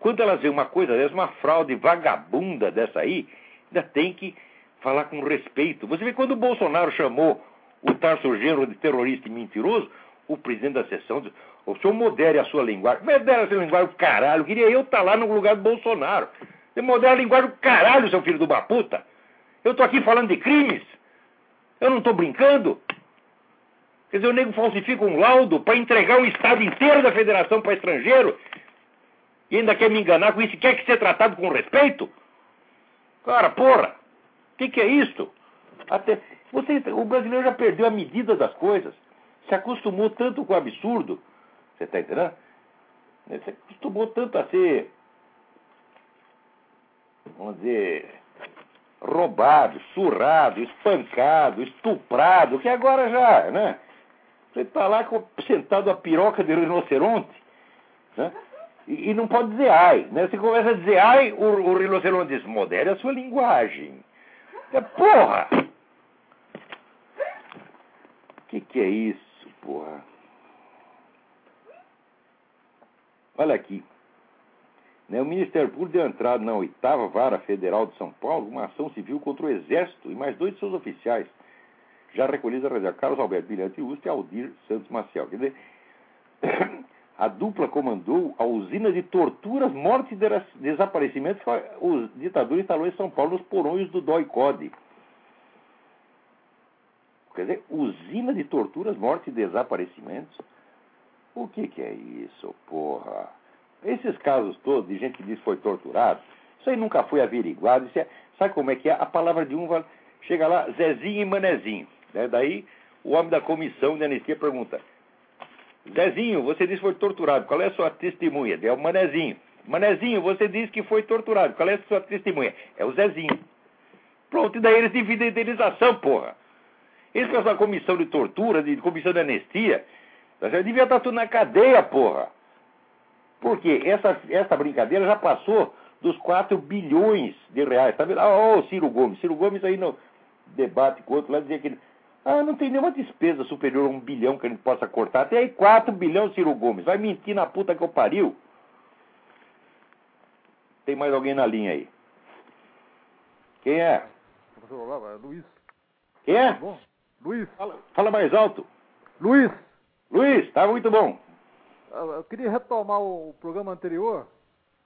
quando elas veem uma coisa dessa, uma fraude vagabunda dessa aí, ainda tem que falar com respeito. Você vê quando o Bolsonaro chamou o Tarso Genro de terrorista e mentiroso, o presidente da sessão disse, o senhor modere a sua linguagem. Modere a sua linguagem, caralho. Queria eu estar tá lá no lugar do Bolsonaro. Você modera a linguagem caralho, seu filho de uma puta. Eu estou aqui falando de crimes. Eu não estou brincando. Quer dizer, o nego falsifica um laudo para entregar um estado inteiro da federação para estrangeiro e ainda quer me enganar com isso, quer que ser tratado com respeito? Cara, porra, o que, que é isso? Até, você, o brasileiro já perdeu a medida das coisas, se acostumou tanto com o absurdo, você está entendendo? Se acostumou tanto a ser, vamos dizer, roubado, surrado, espancado, estuprado, que agora já, né? Você está lá sentado a piroca de rinoceronte, né? E, e, não pode dizer ai. Né? Você começa a dizer ai, o, o rinoceronte diz, modere a sua linguagem. É, porra! O que, que é isso, porra? Olha aqui. Né, o Ministério Público deu entrada na oitava vara federal de São Paulo uma ação civil contra o Exército e mais dois de seus oficiais, já recolhidos a reserva Carlos Alberto Bilhante Ustra e Aldir Santos Maciel. Quer dizer, a dupla comandou a usina de torturas, mortes e desaparecimentos que o ditador instalou em São Paulo nos porões do DOI-CODE. Quer dizer, usina de torturas, mortes e desaparecimentos? O que, que é isso, porra? Esses casos todos de gente que diz que foi torturado, isso aí nunca foi averiguado. É, sabe como é que é? A palavra de um chega lá, Zezinho e Manezinho. Né? Daí o homem da comissão de anistia pergunta: Zezinho, você disse que foi torturado. Qual é a sua testemunha? É o Manezinho. Manezinho, você disse que foi torturado. Qual é a sua testemunha? É o Zezinho. Pronto, e daí eles dividem a indenização, porra. Esse pessoal da comissão de tortura, de comissão de anistia, devia estar tudo na cadeia, porra. Porque essa, essa brincadeira já passou dos 4 bilhões de reais. Tá vendo? Ah, oh, Ciro Gomes. Ciro Gomes aí no debate com o outro lá dizia que ele ah, não tem nenhuma despesa superior a um bilhão que a gente possa cortar. Até aí 4 bilhões, Ciro Gomes. Vai mentir na puta que eu pariu. Tem mais alguém na linha aí? Quem é? Luiz. Quem é? Bom. Luiz. Fala, fala, mais alto. Luiz. Luiz, tá muito bom. Ah, eu queria retomar o programa anterior.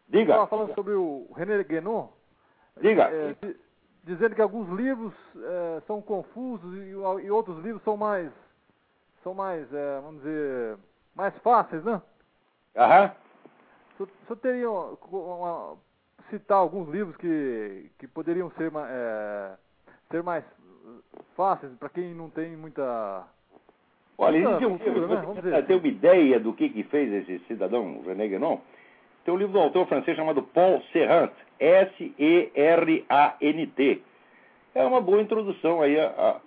Diga. Estava falando sobre o René Guénon. Diga. É, dizendo que alguns livros é, são confusos e, e, outros livros são mais, são mais, é, vamos dizer, mais fáceis, né? Aham. Você senhor teria uma, citar alguns livros que, que poderiam ser, é, ser mais fáceis para quem não tem muita Olha, existe um livro, né? você ter uma ideia do que, que fez esse cidadão René Guénon? Tem um livro do autor francês chamado Paul Serrant, S-E-R-A-N-T. É uma boa introdução aí a,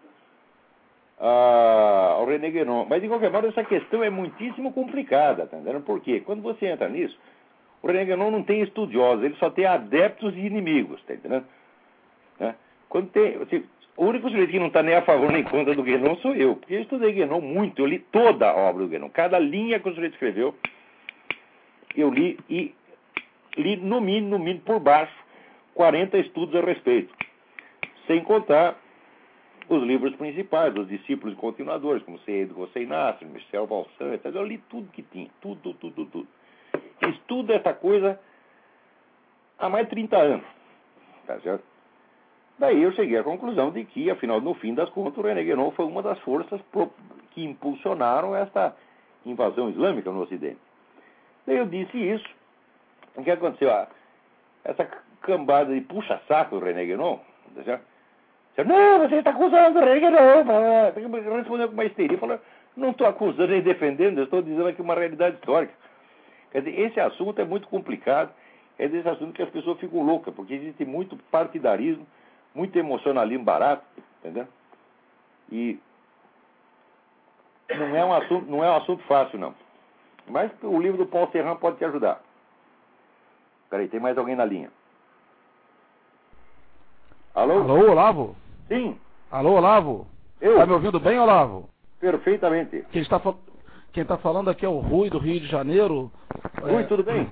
a, ao René Guénon. Mas, de qualquer modo, essa questão é muitíssimo complicada, tá entendendo? Por quê? Quando você entra nisso, o René Guénon não tem estudiosos, ele só tem adeptos e inimigos, tá entendendo? Né? Quando tem, assim, o único sujeito que não está nem a favor nem contra do Guénon sou eu, porque eu estudei Guénon muito, eu li toda a obra do Guénon, cada linha que o sujeito escreveu, eu li e li no mínimo, no mínimo por baixo, 40 estudos a respeito. Sem contar os livros principais, os discípulos e continuadores, como Seido José Inácio, Michel Valsan, etc. Eu li tudo que tinha, tudo, tudo, tudo. Estudo essa coisa há mais de 30 anos. Tá certo? Daí eu cheguei à conclusão de que, afinal, no fim das contas, o René Guénon foi uma das forças que impulsionaram esta invasão islâmica no Ocidente. Daí eu disse isso. O que aconteceu? Ah, essa cambada de puxa-saco do René Guénon, tá não, você está acusando o René Guénon. Respondeu com uma histeria, falou, não estou acusando nem defendendo, estou dizendo aqui uma realidade histórica. Quer dizer, esse assunto é muito complicado, é desse assunto que as pessoas ficam loucas, porque existe muito partidarismo, muito emocionalismo barato, entendeu? E não é um assunto, não é um assunto fácil, não. Mas o livro do Paul Serran pode te ajudar. Peraí, tem mais alguém na linha. Alô? Alô, Olavo? Sim. Alô, Olavo? Eu. Tá me ouvindo bem, Olavo? Perfeitamente. Quem está, quem está falando aqui é o Rui, do Rio de Janeiro. Rui, é... tudo bem?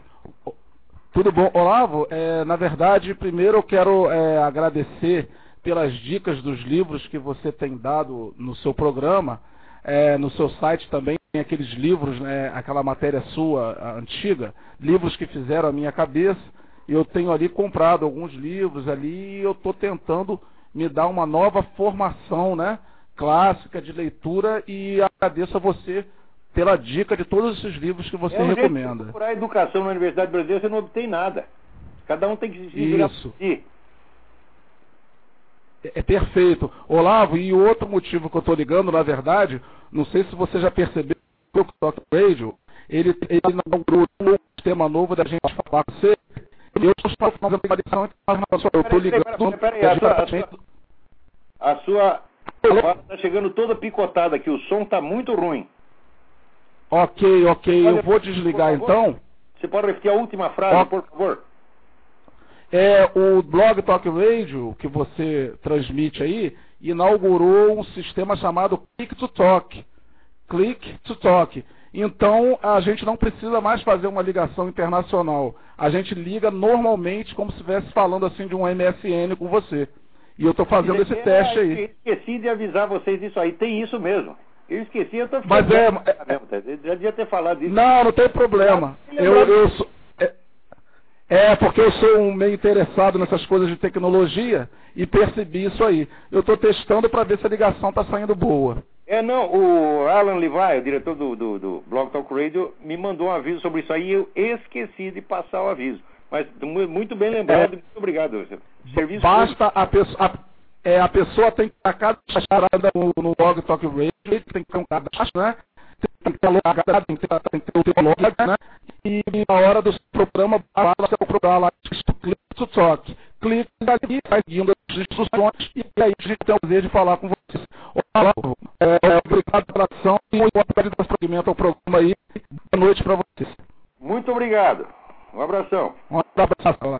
Tudo bom. Olavo, é, na verdade, primeiro eu quero é, agradecer pelas dicas dos livros que você tem dado no seu programa. É, no seu site também tem aqueles livros, né, aquela matéria sua antiga, livros que fizeram a minha cabeça. Eu tenho ali comprado alguns livros ali e eu estou tentando me dar uma nova formação né, clássica de leitura e agradeço a você pela dica de todos esses livros que você é um recomenda. Jeito procurar educação na Universidade Brasileira, você não obtém nada. Cada um tem que se virar Isso. Si. É, é perfeito. Olavo, e outro motivo que eu estou ligando, na verdade, não sei se você já percebeu, o Talk Radio, ele, ele inaugurou um sistema novo da gente falar com você. Eu estou fazendo uma ligação, eu estou ligando. Peraí, peraí, peraí, a sua, a sua está chegando toda picotada aqui, o som está muito ruim. Ok, ok, eu vou desligar então. Você pode repetir a última frase, por favor? É, o Blog Talk Radio, que você transmite aí, inaugurou um sistema chamado Click to Talk. Click to Talk. Então, a gente não precisa mais fazer uma ligação internacional. A gente liga normalmente como se estivesse falando assim de um MSN com você. E eu estou fazendo esse teste aí. Esqueci de avisar vocês disso aí. Tem isso mesmo. Eu esqueci, eu tô Mas é, é, já devia ter falado isso. Não, não tem problema. Eu, eu sou, é, é, porque eu sou um meio interessado nessas coisas de tecnologia e percebi isso aí. Eu estou testando para ver se a ligação está saindo boa. É, não, o Alan Levi, o diretor do, do, do Blog Talk Radio, me mandou um aviso sobre isso aí e eu esqueci de passar o aviso. Mas muito bem lembrado, é, muito obrigado. Serviço basta a pessoa é, a pessoa tem que estar cada charada no, no blog Talk Radio, tem que ter um cadastro, né? Tem que ter logado, tem que ter, tem que ter o teu log, né? E na hora do programa, seu programa lá, clique to talk. Clique ali, vai seguindo as instruções e aí a gente tem o prazer de falar com vocês. Olá, é, obrigado pela atenção e muito obrigado pelo prosseguimento ao programa aí. Boa noite para vocês. Muito obrigado. Um abração. Um abraço.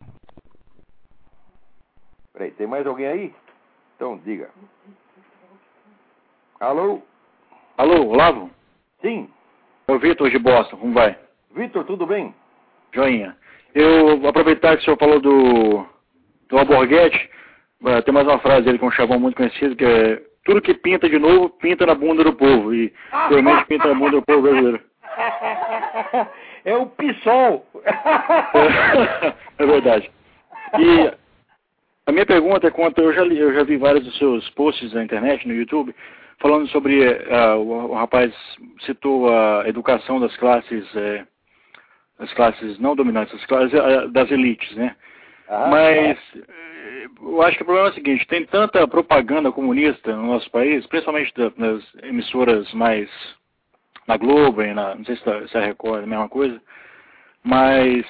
Peraí, tem mais alguém aí? Então, diga. Alô? Alô, Olavo? Sim. É o Vitor de Boston, como vai? Vitor, tudo bem? Joinha. Eu aproveitar que o senhor falou do, do Alborguete, tem mais uma frase dele com um chavão muito conhecido, que é tudo que pinta de novo, pinta na bunda do povo. E realmente pinta na bunda do povo brasileiro. É o PSOL. é verdade. E a minha pergunta é quanto eu já li, eu já vi vários dos seus posts na internet, no YouTube, falando sobre uh, o, o, rapaz citou a educação das classes, uh, das classes não dominantes, das classes das elites, né? Ah, Mas é. eu acho que o problema é o seguinte: tem tanta propaganda comunista no nosso país, principalmente nas emissoras mais na Globo, e na, não sei se, se a Record é a mesma coisa, mas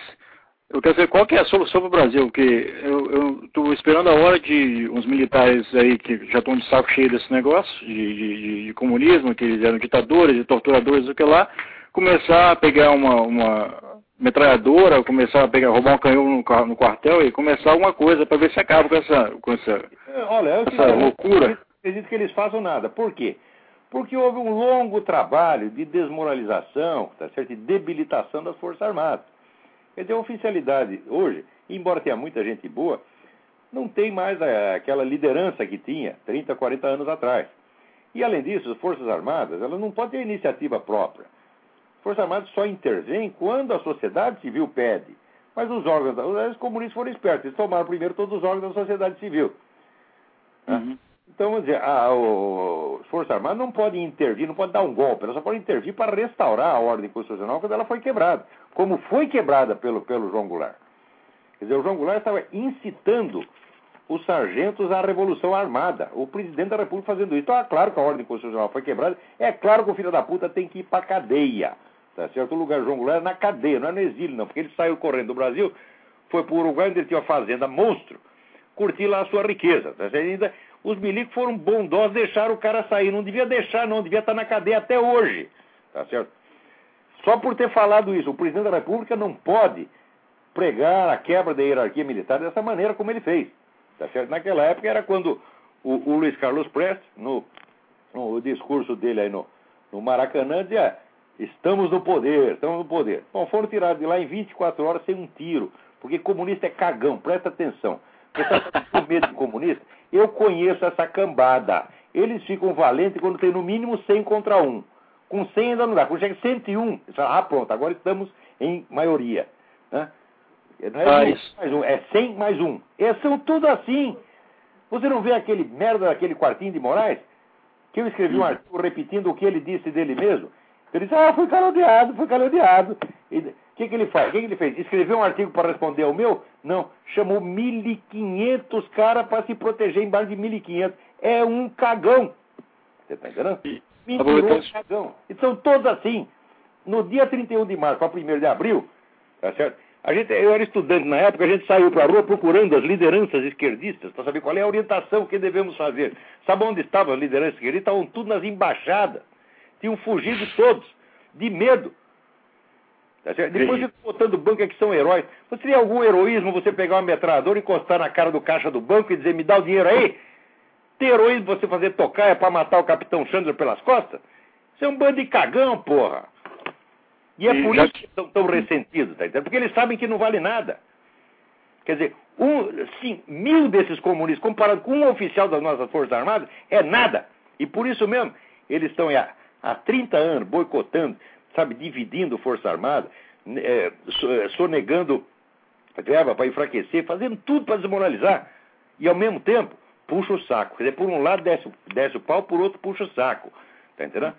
eu quero saber qual que é a solução para o Brasil, porque eu estou esperando a hora de uns militares aí que já estão de saco cheio desse negócio, de, de, de, comunismo, que eles eram ditadores e torturadores, o que lá, começar a pegar uma, uma metralhadora, começar a pegar, roubar um canhão no, no quartel e começar alguma coisa para ver se acaba com essa, com essa, é, Olha, eu essa loucura. Eu acredito que eles façam nada. Por quê? Porque houve um longo trabalho de desmoralização, tá certo? de debilitação das Forças Armadas. Quer dizer, a oficialidade hoje, embora tenha muita gente boa, não tem mais aquela liderança que tinha 30, 40 anos atrás. E além disso, as Forças Armadas, elas não podem ter iniciativa própria. As Forças Armadas só intervêm quando a sociedade civil pede. Mas os órgãos, os comunistas foram espertos, eles tomaram primeiro todos os órgãos da sociedade civil. Uhum. Então, vamos dizer, a, o, as Forças Armadas não podem intervir, não podem dar um golpe, elas só podem intervir para restaurar a ordem constitucional quando ela foi quebrada, como foi quebrada pelo, pelo João Goulart. Quer dizer, o João Goulart estava incitando os sargentos à revolução armada. O presidente da República fazendo isso. Então, é claro que a ordem constitucional foi quebrada. É claro que o filho da puta tem que ir para cadeia. Tá certo? O lugar João Goulart é na cadeia, não é no exílio, não. Porque ele saiu correndo do Brasil, foi para o Uruguai, onde ele tinha uma fazenda monstro, curtir lá a sua riqueza. Tá certo? Ainda, os milicos foram bondosos, deixaram o cara sair. Não devia deixar, não. Devia estar na cadeia até hoje. Tá certo? Só por ter falado isso, o presidente da República não pode pregar a quebra da hierarquia militar dessa maneira como ele fez. Tá certo? Naquela época era quando o, o Luiz Carlos Prestes, no, no, discurso dele aí no, no Maracanã, dizia: estamos no poder, estamos no poder. Bom, foram tirados de lá em 24 horas sem um tiro, porque comunista é cagão, presta atenção. Você está com medo de comunista? Eu conheço essa cambada. Eles ficam valentes quando tem no mínimo 100 contra 1. Com 100 ainda não dá. Quando chega 101, você fala, ah, pronto, agora estamos em maioria. Né? Não é, ah, isso. mais um, é 100 mais um. Eles são tudo assim. Você não vê aquele merda daquele quartinho de Moraes? Que eu escrevi um artigo repetindo o que ele disse dele mesmo. Ele disse, ah, fui caluniado, fui caluniado. O que, que ele faz? O que, que ele fez? Escreveu um artigo para responder ao meu? Não. Chamou 1.500 caras para se proteger embaixo de 1.500. É um cagão. Você está entendendo? Mentiroso cagão. E são todos assim. No dia 31 de março para 1 de abril, tá certo? A gente, eu era estudante na época, a gente saiu para a rua procurando as lideranças esquerdistas para saber qual é a orientação que devemos fazer. Sabe onde estavam as lideranças esquerdistas? Estavam tudo nas embaixadas. Tinham fugido todos, de medo. Tá Depois de botando banca que são heróis. Você teria algum heroísmo você pegar uma metralhadora, encostar na cara do caixa do banco e dizer, me dá o dinheiro aí? Ter heroísmo você fazer tocar é para matar o capitão Chandler pelas costas? Isso é um bando de cagão, porra. E é e por já... isso que estão tão ressentidos, tá? Porque eles sabem que não vale nada. Quer dizer, um, sim, mil desses comunistas, comparado com um oficial das nossas Forças Armadas, é nada. E por isso mesmo, eles estão há, há 30 anos boicotando, sabe, dividindo Força Armada, é, é, sonegando verba para enfraquecer, fazendo tudo para desmoralizar. E ao mesmo tempo, puxa o saco. Quer dizer, por um lado desce, desce o pau, por outro puxa o saco. Tá entendendo?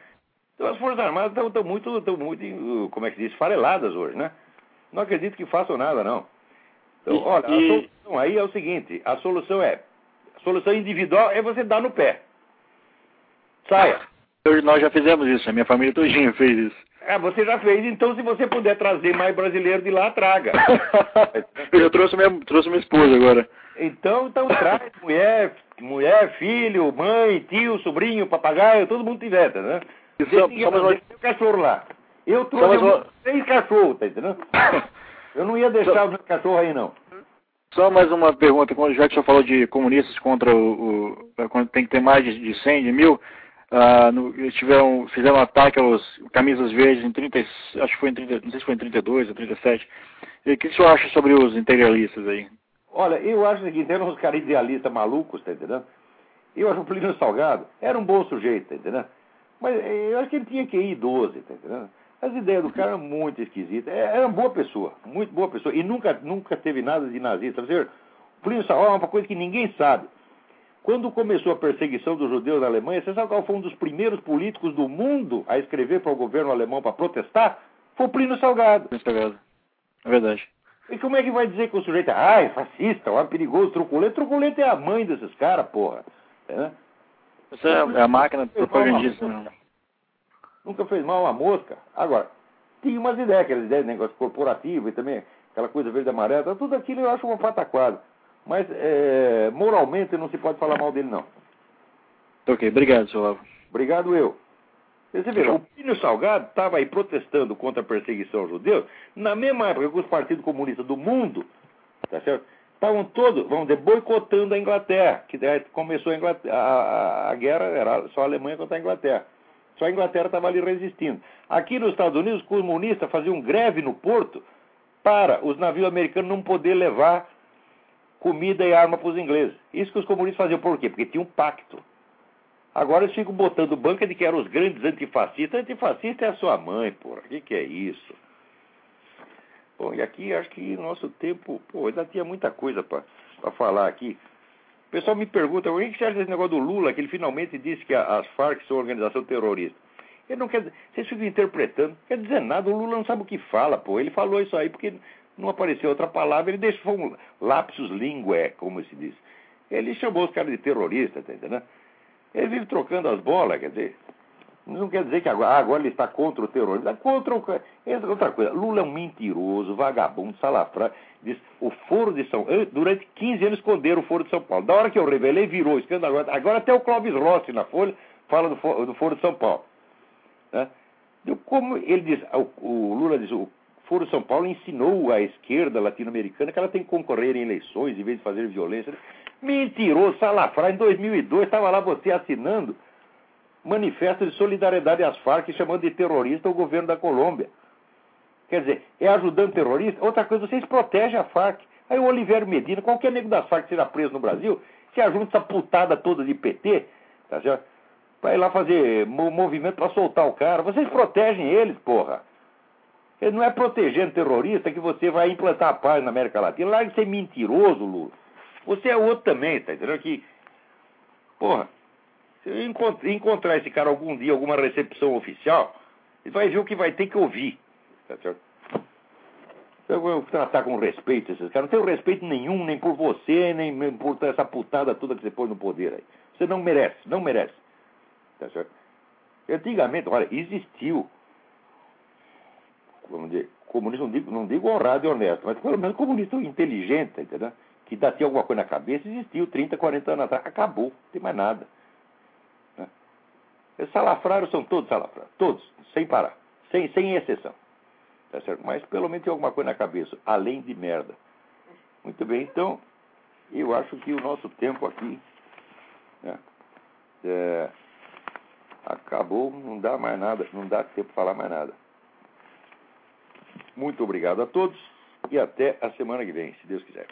Então as Forças Armadas estão muito, estão muito, como é que diz, fareladas hoje, né? Não acredito que façam nada, não. Então, olha, a solução aí é o seguinte, a solução é, a solução individual é você dar no pé. Saia. Eu, nós já fizemos isso, a minha família todinha fez isso. É, você já fez, então se você puder trazer mais brasileiro de lá, traga. eu já trouxe minha, trouxe minha esposa agora. Então, então traz mulher, mulher, filho, mãe, tio, sobrinho, papagaio, todo mundo tiver, tá, né? Mais uma... cachorro lá. Eu trouxe três cachorros, tá entendendo? Eu não ia deixar só... os cachorros aí, não. Só mais uma pergunta, já que o senhor falou de comunistas contra o, o quando tem que ter mais de, de 100, de mil, uh, no, tiveram, fizeram um ataque aos camisas verdes em 30, acho que foi em 30, não sei se foi em 32 ou 37. E o que o senhor acha sobre os integralistas aí? Olha, eu acho que eram uns caras idealistas malucos, tá entendendo? Eu acho o Plínio Salgado era um bom sujeito, tá entendendo? Mas eh, eu acho que ele tinha que ir 12, tá entendendo? As ideias do cara eram muito esquisitas. É, era uma boa pessoa, muito boa pessoa. E nunca, nunca teve nada de nazista. Você, o Plínio Salgado é uma coisa que ninguém sabe. Quando começou a perseguição dos judeus na Alemanha, você sabe qual foi um dos primeiros políticos do mundo a escrever para o governo alemão para protestar? Foi o Plínio Salgado. Plínio Salgado. É verdade. E como é que vai dizer que o sujeito é, ai, fascista, ó, perigoso, truculento? Truculento é a mãe desses caras, porra. É? Isso é, é a máquina propagandista. Né? Nunca fez mal a mosca. Agora, tinha umas ideias, aquelas ideias de negócio corporativo e também aquela coisa verde e amarela, tudo aquilo eu acho uma pataquada. Mas é, moralmente não se pode falar mal dele, não. Ok, obrigado, senhor Lavo. Obrigado eu. Você vê, o Pino Salgado estava aí protestando contra a perseguição aos judeus na mesma época que os partidos comunistas do mundo, tá certo? estavam todos, vamos dizer, boicotando a Inglaterra, que começou a, Inglaterra, a, a, guerra, era só a Alemanha contra a Inglaterra. Só a Inglaterra estava ali resistindo. Aqui nos Estados Unidos, os comunistas faziam greve no porto para os navios americanos não poder levar comida e arma para os ingleses. Isso que os comunistas faziam por quê? Porque tinha um pacto. Agora eles ficam botando banca de que eram os grandes antifascistas. Antifascista é a sua mãe, porra. O que, que é isso? Bom, e aqui acho que nosso tempo, pô, ainda tinha muita coisa para falar aqui. pessoal me pergunta, o que você acha desse negócio do Lula, que ele finalmente disse que as Farc são organização terrorista? Ele não quer vocês ficam interpretando, não quer dizer nada, o Lula não sabe o que fala, pô. Ele falou isso aí porque não apareceu outra palavra, ele deixou um lapsus linguae, como se diz. Ele chamou os caras de terrorista, tá entendendo? Ele vive trocando as bolas, quer dizer. Não quer dizer que agora, ah, agora ele está contra o terrorismo. Está contra o, outra coisa. Lula é um mentiroso, vagabundo, salafrário. Diz, o Foro de São Durante 15 anos esconderam o Foro de São Paulo. Da hora que eu revelei, virou escândalo. Agora, agora até o Clóvis Rossi na Folha fala do, do Foro de São Paulo. Né? Como ele diz, o, o Lula diz, o Foro São Paulo ensinou à esquerda latino-americana que ela tem que concorrer em eleições em vez de fazer violência. Mentiroso, salafrário. Em 2002 estava lá você assinando manifesto de solidariedade às Farc, chamando de terrorista o governo da Colômbia. Quer dizer, é ajudando terrorista? Outra coisa, vocês protegem a Farc. Aí o Oliveira Medina, qualquer nego das Farc seja preso no Brasil, se ajunta essa putada toda de PT, tá certo? Vai lá fazer movimento para soltar o cara. Vocês protegem eles, porra. Não é protegendo terrorista que você vai implantar a paz na América Latina. Larga de ser mentiroso, Lula. Você é outro também, tá entendendo? Que, porra, se encontrar esse cara algum dia, alguma recepção oficial, ele vai ver o que vai ter que ouvir. Tá certo? Eu vou tratar com respeito esses caras. Não tenho respeito nenhum, nem por você, nem por essa putada toda que você põe no poder aí. Você não merece, não merece. Tá certo? Antigamente, olha, existiu. Vamos dizer, comunista, não digo, não digo honrado e honesto, mas pelo menos comunista inteligente, entendeu? Que dá tinha alguma coisa na cabeça, existiu 30, 40 anos atrás. Acabou, não tem mais nada. Os salafrários são todos salafrários, todos, sem parar, sem, sem exceção. Tá certo? Mas pelo menos tem alguma coisa na cabeça, além de merda. Muito bem, então, eu acho que o nosso tempo aqui né, é, acabou, não dá mais nada, não dá tempo para falar mais nada. Muito obrigado a todos e até a semana que vem, se Deus quiser.